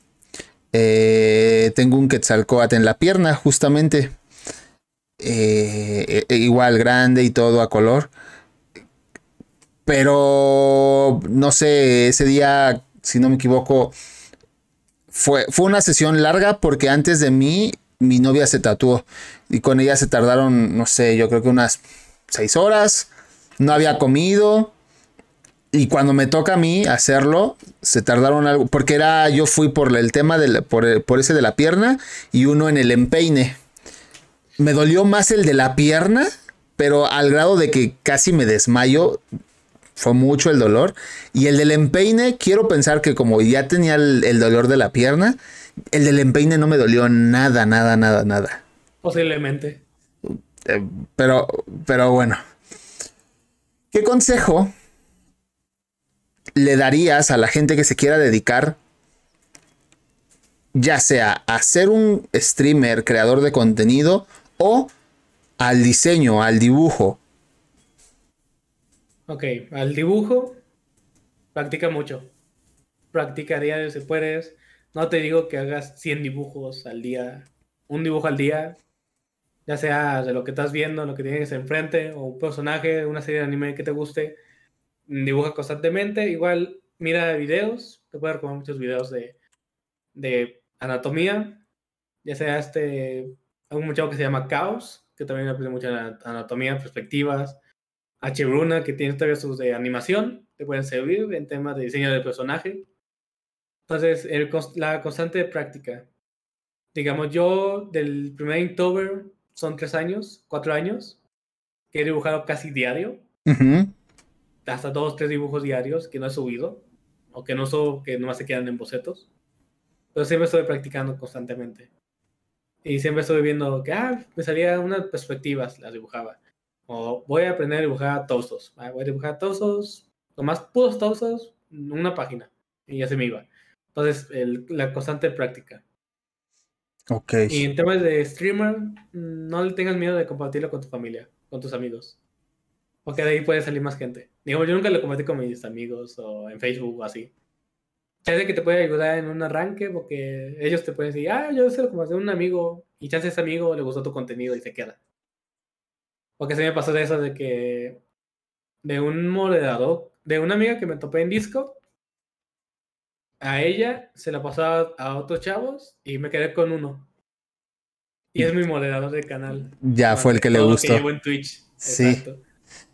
eh, tengo un Quetzalcoatl en la pierna, justamente. Eh, igual grande y todo a color. Pero no sé, ese día si no me equivoco, fue, fue una sesión larga porque antes de mí mi novia se tatuó y con ella se tardaron, no sé, yo creo que unas seis horas, no había comido y cuando me toca a mí hacerlo, se tardaron algo, porque era, yo fui por el tema, de por, por ese de la pierna y uno en el empeine. Me dolió más el de la pierna, pero al grado de que casi me desmayo fue mucho el dolor. Y el del empeine, quiero pensar que como ya tenía el, dolor de la pierna, el del empeine no me dolió nada, nada, nada, nada. Posiblemente. Eh, pero, pero bueno. ¿Qué consejo le darías a la gente que se quiera dedicar, ya sea a ser un streamer, creador de contenido o al diseño, al dibujo? Ok, al dibujo, practica mucho. Practicaría si puedes. No te digo que hagas 100 dibujos al día un dibujo al día, ya sea de lo que estás viendo, lo que tienes enfrente, o un personaje, una serie de anime que te guste, dibuja constantemente. Igual mira videos, te puedo recomendar muchos videos de, de anatomía, ya sea este, un muchacho que se llama Chaos, que también aprende mucho anatomía, perspectivas, H. Bruna, que tiene todavía sus de animación, te pueden servir en temas de diseño de personaje. Entonces, el, la constante práctica. Digamos, yo del primer Inktober son tres años, cuatro años, que he dibujado casi diario. Hasta dos, tres dibujos diarios que no he subido, o que no subo, que nomás se quedan en bocetos. Pero siempre estoy practicando constantemente. Y siempre estoy viendo que, ah, me salían unas perspectivas, las dibujaba. O voy a aprender a dibujar tosos. Ah, voy a dibujar tosos, más puros tosos, una página. Y ya se me iba. Entonces, el, la constante práctica. Ok. Y en temas de streamer, no le tengas miedo de compartirlo con tu familia, con tus amigos. Porque de ahí puede salir más gente. Digo, yo nunca lo compartí con mis amigos o en Facebook o así. Chance que te puede ayudar en un arranque porque ellos te pueden decir, ah, yo sé lo compartí a un amigo y chance ese amigo le gustó tu contenido y se queda. Porque se me pasó de eso de que de un moderador, de una amiga que me topé en disco, a ella se la pasaba a otros chavos y me quedé con uno. Y es mi moderador de canal. Ya fue el que le gustó. Que llevo en Twitch. Sí.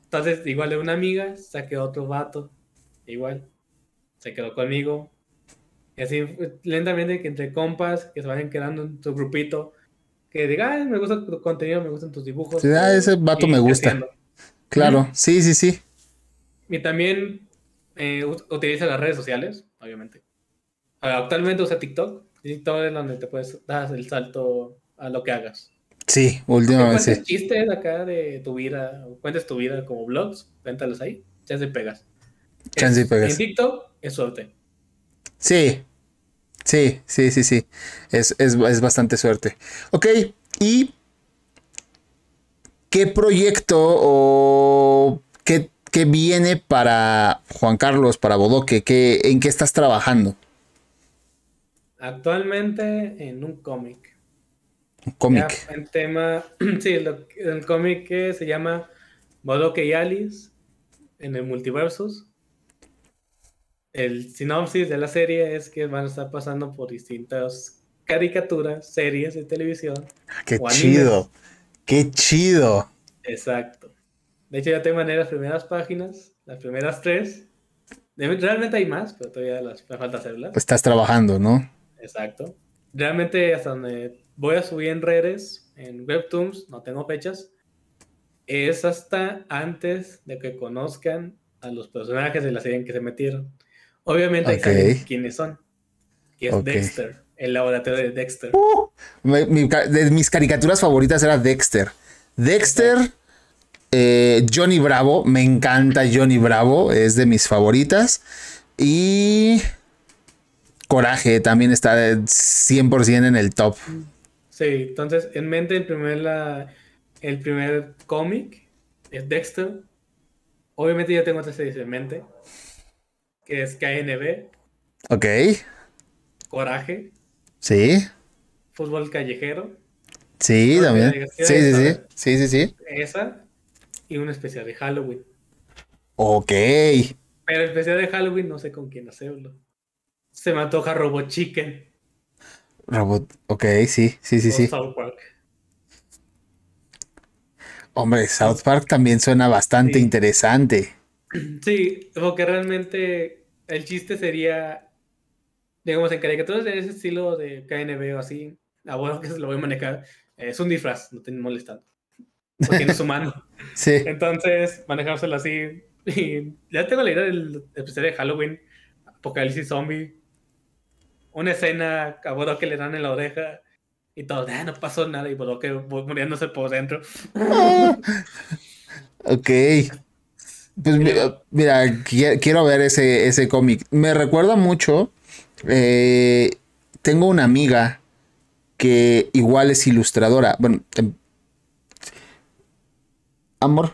Entonces, igual de una amiga, saqué otro vato. Igual. Se quedó conmigo. Y así, lentamente, que entre compas, que se vayan quedando en tu grupito, que digan, me gusta tu contenido, me gustan tus dibujos. Sí, ah, ese vato me gusta. Claro, sí, sí, sí. Y también eh, utiliza las redes sociales, obviamente. Actualmente usa TikTok. TikTok es donde te puedes dar el salto a lo que hagas. Sí, últimamente. Cuentes chistes acá de tu vida, cuentes tu vida como blogs, cuéntalos ahí, chance pegas. Chance pegas. En TikTok es suerte. Sí, sí, sí, sí, sí. Es, es, es bastante suerte. Ok, y ¿qué proyecto o qué, qué viene para Juan Carlos, para Bodoque? ¿Qué, ¿En qué estás trabajando? Actualmente en un cómic. Un cómic. El tema, sí, el cómic que se llama Bodoque y Alice en el multiversus. El sinopsis de la serie es que van a estar pasando por distintas caricaturas, series de televisión. Ah, ¡Qué chido! ¡Qué chido! Exacto. De hecho, ya tengo las primeras páginas, las primeras tres. Realmente hay más, pero todavía las, me falta hacerlas. Estás trabajando, ¿no? Exacto. Realmente hasta donde voy a subir en redes, en Webtoons, no tengo fechas, es hasta antes de que conozcan a los personajes de la serie en que se metieron. Obviamente saben quiénes son. Que es Dexter, el laboratorio de Dexter. Uh, de mis caricaturas favoritas era Dexter. Dexter, eh, Johnny Bravo, me encanta Johnny Bravo, es de mis favoritas. Y Coraje también está 100% en el top. Sí, entonces en mente el primer, la, el primer cómic es Dexter. Obviamente ya tengo otra serie en mente, que es KNB. Ok. Coraje. Sí. Fútbol callejero. Sí, también. Sí, sí, sí. Sí, sí, sí. Esa y un especial de Halloween. Ok. Pero el especial de Halloween no sé con quién hacerlo. Se me antoja Robot Chicken. Robot, ok, sí, sí, sí, sí. South Park. Hombre, South Park también suena bastante interesante. Sí, porque realmente el chiste sería, digamos, en caricaturas de ese estilo de KNB o así, abuelo que se lo voy a manejar, es un disfraz, no te molestando. Porque no es humano. sí. Entonces, manejárselo así. Y ya tengo la idea del episodio de Halloween, Apocalipsis Zombie, una escena a Bodo que le dan en la oreja y todo, ah, no pasó nada y Bodo que muriéndose por dentro. ok. Pues mira, quiero ver ese, ese cómic. Me recuerda mucho. Eh, tengo una amiga que igual es ilustradora. Bueno, em, amor.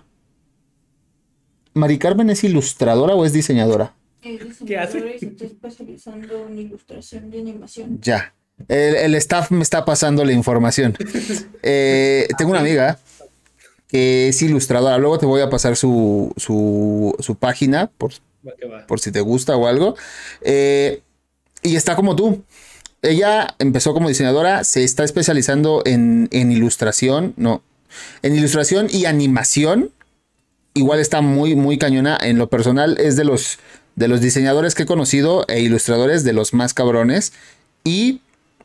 ¿Mari Carmen es ilustradora o es diseñadora? ¿Qué hace? Y se está especializando en ilustración de animación. Ya. El, staff me está pasando la información. Eh, tengo una amiga que es ilustradora. Luego te voy a pasar su, su, página por, por, si te gusta o algo. Eh, y está como tú. Ella empezó como diseñadora, se está especializando en, en ilustración, no, en ilustración y animación. Igual está muy, muy cañona. En lo personal es de los, de los diseñadores que he conocido e ilustradores de los más cabrones. Y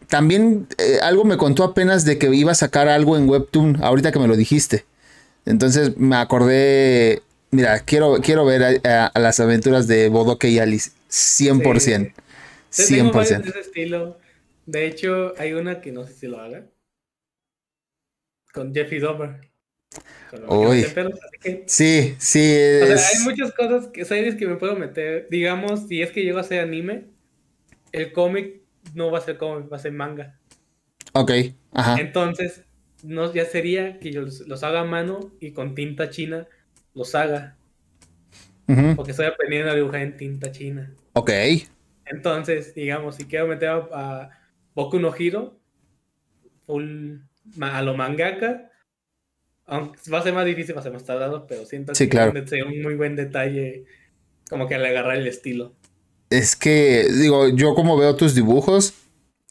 también eh, algo me contó apenas de que iba a sacar algo en Webtoon, ahorita que me lo dijiste. Entonces me acordé, mira, quiero, quiero ver a, las aventuras de Bodoque y Alice, 100%. 100%. de ese estilo. De hecho, hay una que no sé si lo haga. Con Jeffy Dover. Uy. Sí, sí. hay muchas cosas, que, series que me puedo meter. Digamos, si es que llego a hacer anime, el cómic no va a ser cómic, va a ser manga. Ok, ajá. Entonces, no, ya sería que yo los, haga a mano y con tinta china los haga. Porque estoy aprendiendo a dibujar en tinta china. Ok. Entonces, digamos, si quiero meter a, Boku no Hiro, a lo mangaka, aunque va a ser más difícil, va a ser más tardado, pero siento que claro. es un muy buen detalle, como que al agarrar el estilo. Es que, digo, yo como veo tus dibujos,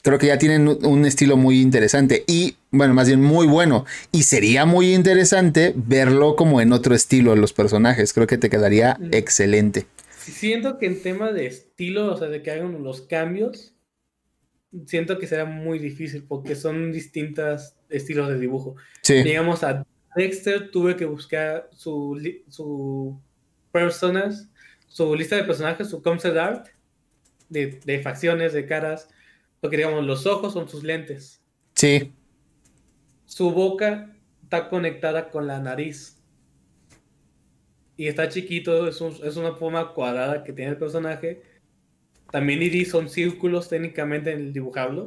creo que ya tienen un estilo muy interesante y, bueno, más bien muy bueno. Y sería muy interesante verlo como en otro estilo los personajes. Creo que te quedaría excelente. Siento que en tema de estilo, o sea, de que hagan los cambios, siento que será muy difícil porque son distintos estilos de dibujo. Sí. Digamos, a Dexter tuve que buscar su, su personas, su lista de personajes, su concept art de, de facciones, de caras, porque digamos, los ojos son sus lentes. Sí. Su boca está conectada con la nariz. Y está chiquito, es, es una forma cuadrada que tiene el personaje. También iris son círculos técnicamente en el dibujable.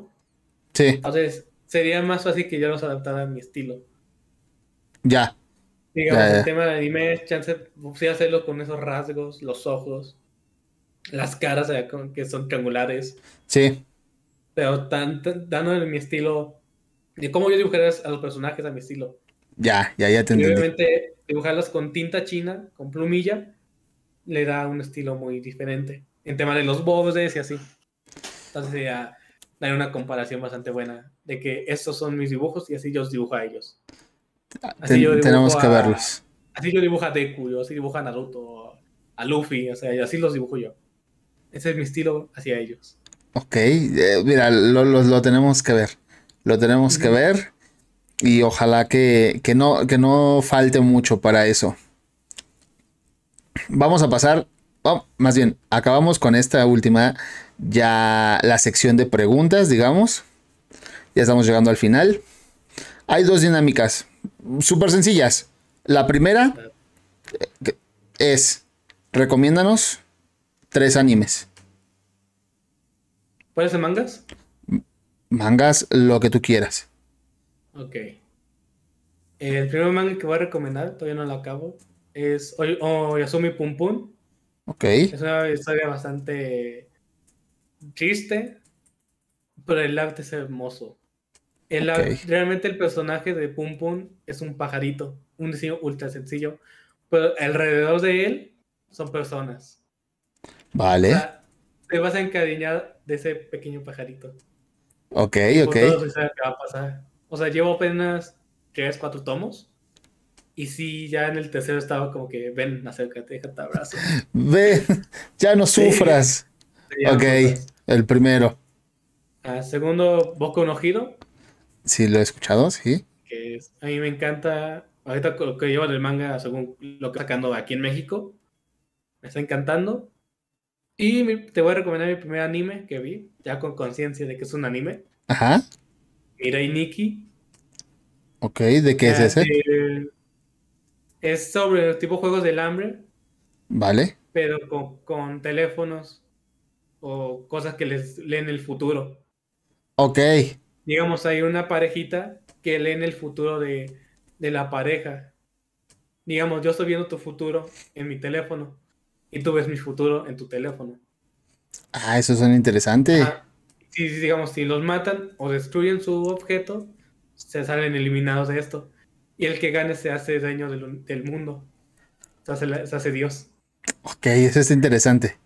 Sí. Entonces, sería más fácil que yo los adaptara a mi estilo. Ya. Digamos, el tema del anime, chance, sí hacerlo con esos rasgos, los ojos, las caras que son triangulares. Sí pero tan, dándole mi estilo, de cómo yo dibujaría a los personajes a mi estilo. Ya, ya, ya te y obviamente dibujarlos con tinta china, con plumilla, le da un estilo muy diferente. En tema de los bordes y así. Entonces ya daría una comparación bastante buena de que estos son mis dibujos y así yo los dibujo a ellos. Así tenemos que verlos. Así yo dibujo a Deku, yo así dibujo a Naruto, a Luffy, o sea, así los dibujo yo. Ese es mi estilo hacia ellos. Ok, eh, mira, lo, tenemos que ver. Lo tenemos que ver. Y ojalá que, no, que no falte mucho para eso. Vamos a pasar. más bien, acabamos con esta última. Ya la sección de preguntas, digamos. Ya estamos llegando al final. Hay dos dinámicas. Súper sencillas. La primera eh, es. Recomiéndanos tres animes. ¿Puede ser mangas? Mangas, lo que tú quieras. Ok. El primer manga que voy a recomendar, todavía no lo acabo, es Oyasumi Pum Pum. Ok. Es una historia bastante triste, pero el arte es hermoso. El realmente el personaje de Pum Pum es un pajarito, un diseño ultra sencillo, pero alrededor de él son personas. Vale. te vas a encariñar de ese pequeño pajarito. Ok, ok. O sea, llevo apenas tres, cuatro tomos. Y sí, ya en el tercero estaba como que, ven, acércate, déjate abrazo. Ven, ya no sufras. ok, el primero. Ah, segundo, Boku no Hiro. Sí, lo he escuchado, sí. Que a mí me encanta, ahorita lo que llevo del manga, según lo que sacando aquí en México, me está encantando. Y te voy a recomendar mi primer anime que vi, ya con conciencia de que es un anime. Ajá. Mirai Nikki. Ok, ¿de qué es ese? es sobre tipo juegos del hambre. Vale. Pero con, teléfonos o cosas que les leen el futuro. Ok. Digamos, hay una parejita que leen el futuro de, de la pareja. Digamos, yo estoy viendo tu futuro en mi teléfono y tú ves mi futuro en tu teléfono. Ah, eso suena interesante. si, digamos, si los matan o destruyen su objeto, se salen eliminados de esto. Y el que gane se hace dueño del, del mundo. Se hace, se hace Dios. Ok, eso es interesante.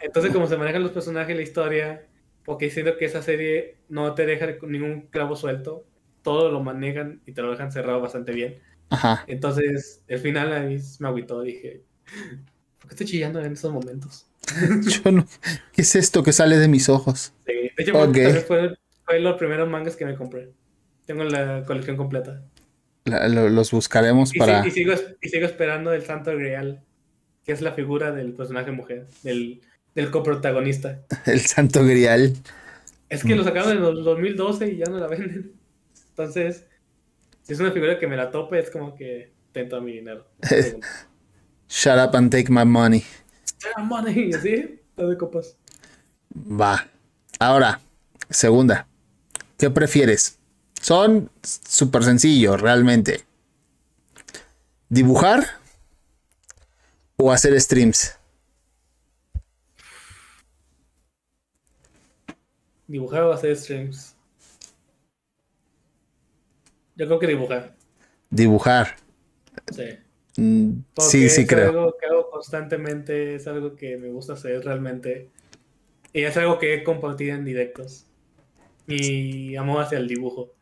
Entonces, como se manejan los personajes, la historia, porque siento que esa serie no te deja ningún clavo suelto, todo lo manejan y te lo dejan cerrado bastante bien. Ajá. Entonces, el final a mí me agüitó, dije, ¿por qué estoy chillando en esos momentos? Yo no. ¿Qué es esto que sale de mis ojos? Sí, de hecho, Ok. fue, fue los primeros mangas que me compré. Tengo la colección completa. La- lo- los buscaremos Y, para. sí- y sigo, y sigo esperando el Santo Grial, que es la figura del personaje mujer, del, del coprotagonista. El Santo Grial. Es que lo sacaron en el 2012 y ya no la venden. Entonces, si es una figura que me la tope, es como que tento a mi dinero. Shut up and take my money. Ah, money, y así, todo de copas. Va. Ahora, segunda. ¿Qué prefieres? Son súper sencillos, realmente. ¿Dibujar o hacer streams? Dibujar o hacer streams. Yo creo que dibujar. Dibujar. Sí. Mm, sí, sí es creo. algo que hago constantemente, es algo que me gusta hacer realmente. Y es algo que he compartido en directos. Mi amor hacia el dibujo.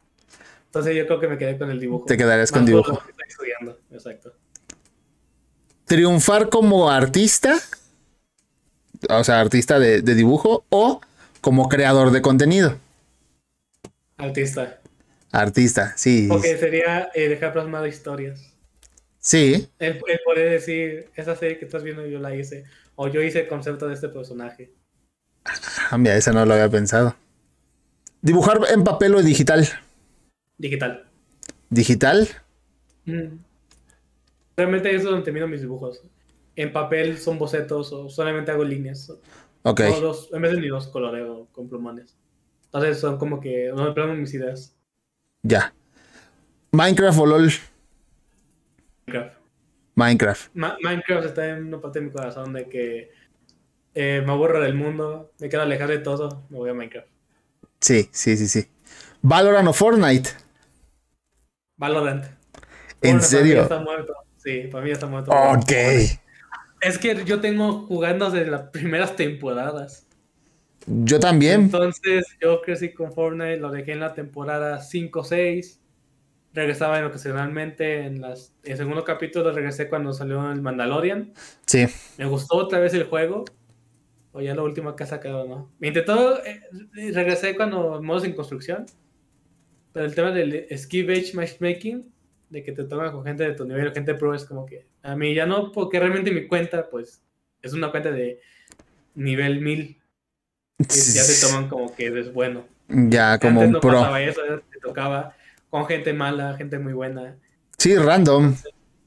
Entonces yo creo que me quedé con el dibujo. Te quedarías con Más dibujo. lo que estoy estudiando, exacto. ¿Triunfar como artista? O sea, artista de, de dibujo o como creador de contenido. Artista. Artista, sí. Porque sería eh, dejar plasmado historias. Sí, El, el poder decir, esa serie que estás viendo yo la hice. O yo hice el concepto de este personaje. Ah, mira, esa no lo había pensado. Dibujar en papel o digital. Digital. Digital, Mm. Realmente eso es donde termino mis dibujos. En papel son bocetos o solamente hago líneas. ok. No, dos, en vez de ni dos coloreo con plumones. Entonces son como que no me mis ideas. Ya. Minecraft o LOL. Minecraft. Minecraft. Ma- Minecraft está en una parte de mi corazón de que eh, me aburro del mundo, me quiero alejar de todo, me voy a Minecraft. Sí, sí, sí, sí. Valorant o Fortnite. Valorant. ¿En Fortnite Para mí serio? está muerto. Sí, para mí ya está muerto. Ok. Es que yo tengo jugando desde las primeras temporadas. Yo también. Entonces yo crecí con Fortnite, lo dejé en la temporada 5 6. Regresaba en ocasionalmente en las el segundo capítulo regresé cuando salió el Mandalorian. Sí. Me gustó otra vez el juego. O ya la última que ha sacado, ¿no? Me intentó eh, regresé cuando modos en construcción. Pero el tema del Age Matchmaking, de que te toman con gente de tu nivel gente pro, es como que a mí ya no, porque realmente mi cuenta, pues, es una cuenta de nivel 1000. Y ya te toman como que eres bueno. Ya, como Antes un no pro. pasaba eso, te tocaba con gente mala, gente muy buena. Sí, random.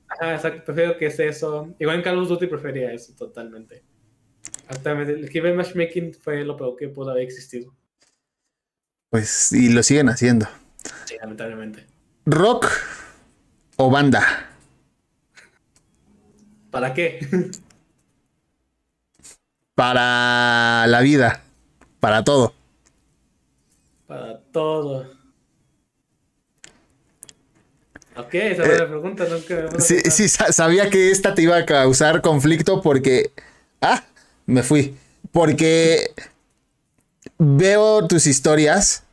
Ajá, exacto, prefiero que es eso. Igual en Call of Duty prefería eso totalmente. Actualmente, el Skill Matchmaking fue lo peor que pudo haber existido. Pues, y lo siguen haciendo. Sí, lamentablemente. Rock o banda. ¿Para qué? Para la vida. Para todo. Para todo. Ok, esa fue la pregunta, Eh, Sí, sí, sa- sabía que esta te iba a causar conflicto porque. Ah, me fui. Porque veo tus historias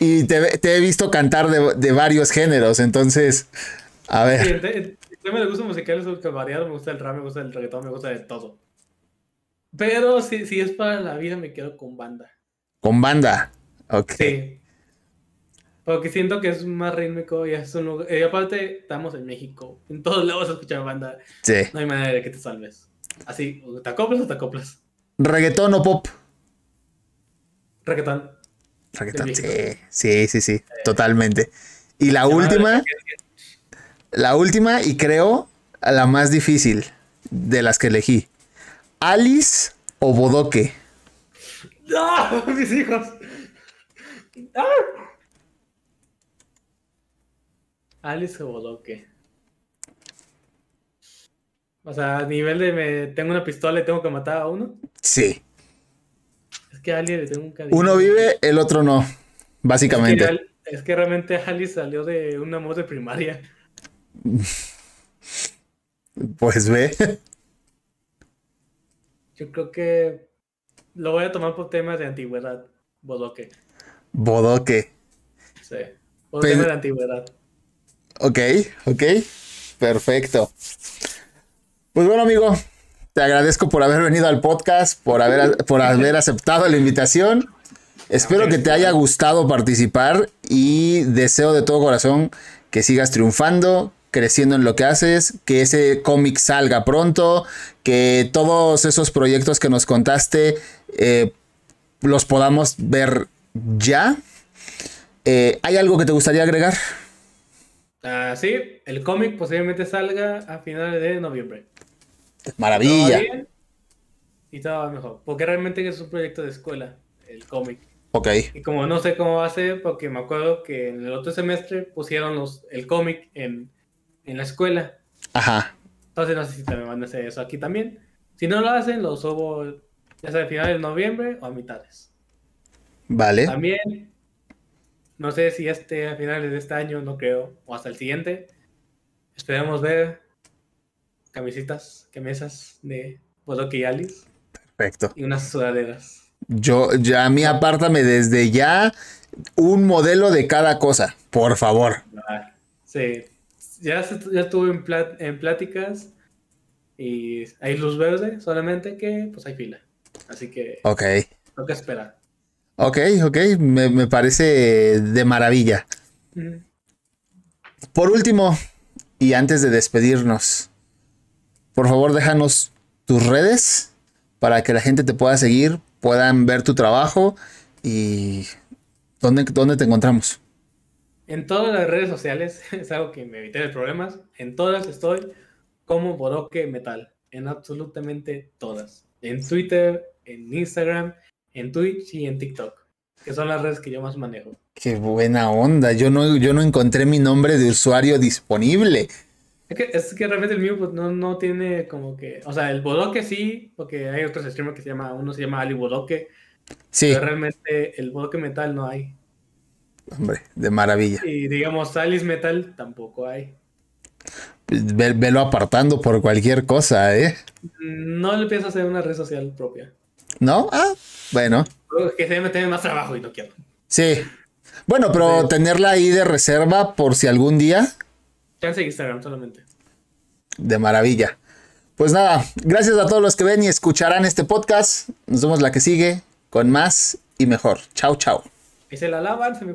y te, te he visto cantar de, de varios géneros. Entonces, a Sí, ver, el, te- el tema de es que variado, me gusta el rap, me gusta el reggaetón, me gusta de todo. Pero si, si es para la vida, me quedo con banda. con banda. Ok. Sí. Porque siento que es más rítmico y es un lugar- y aparte estamos en México. En todos lados se escucha banda. Sí. No hay manera de que te salves. Así, te acoplas o te acoplas. Reggaetón o pop. Reggaetón. Reggaetón, sí. Sí, sí, sí. Totalmente. Y la última, la última, y creo la más difícil de las que elegí. Alice o Bodoque. ¡No! ¡Mis hijos! ¡Ah! Alice o Bodoque. O sea, a nivel de me tengo una pistola y tengo que matar a uno. Sí. Es que a Ali le tengo un cariño. Uno vive, el otro no, básicamente. Es que, es que realmente Ali salió de un amor de primaria. Pues ve. Yo creo que lo voy a tomar por temas de antigüedad, bodoque. Bodoque. Sí, por Pero- temas de antigüedad. Ok, ok. Perfecto. Pues bueno, amigo, te agradezco por haber venido al podcast, por haber, por haber aceptado la invitación. Espero que te haya gustado participar y deseo de todo corazón que sigas triunfando, creciendo en lo que haces, que ese cómic salga pronto, que todos esos proyectos que nos contaste eh, los podamos ver ya. Eh, ¿Hay algo que te gustaría agregar? Ah, sí, el cómic posiblemente salga a finales de noviembre. Maravilla. Todo bien Y todo va mejor. Porque realmente es un proyecto de escuela, el cómic. Ok. Y como no sé cómo va a ser, porque me acuerdo que en el otro semestre pusieron los, el cómic en, en la escuela. Ajá. Entonces no sé si también van a hacer eso aquí también. Si no lo hacen, lo subo ya sea a finales de noviembre o a mitades. Vale. También, no sé si este a finales de este año, no creo, o hasta el siguiente. Esperemos ver camisitas, camisas de Bodoque y Alice Perfecto. y unas sudaderas. Yo, ya a mí apártame desde ya un modelo de cada cosa, por favor. Ah, Sí, ya, ya estuve en, plat- en pláticas y hay luz verde, solamente que pues hay fila. Así que Ok. tengo que esperar. Ok, ok. Me, me parece de maravilla. Ujú. Por último, y antes de despedirnos, por favor déjanos tus redes para que la gente te pueda seguir, puedan ver tu trabajo y dónde, dónde te encontramos. En todas las redes sociales, es algo que me evité de problemas, en todas estoy como Bodoque Metal, en absolutamente todas. En Twitter, en Instagram, en Twitch y en TikTok, que son las redes que yo más manejo. Qué buena onda. Yo no, yo no encontré mi nombre de usuario disponible. Es que, es que realmente el mío pues, no, no tiene como que, o sea, el Bodoque sí, porque hay otros streamers que se llama, uno se llama Ali Bodoque, Sí, pero realmente el Bodoque Metal no hay. hombre, de maravilla. Y digamos, Alice Metal tampoco hay. Ve- velo apartando por cualquier cosa, ¿eh? No le pienso hacer una red social propia. ¿No? Ah, bueno. Que se me tiene más trabajo y no quiero. Sí. Bueno, pero Sí. tenerla ahí de reserva por si algún día, Chance de Instagram solamente. de maravilla. Pues nada, gracias a todos los que ven y escucharán este podcast. Nos vemos la que sigue con más y mejor. Chao, chao. Y se la lavan, se me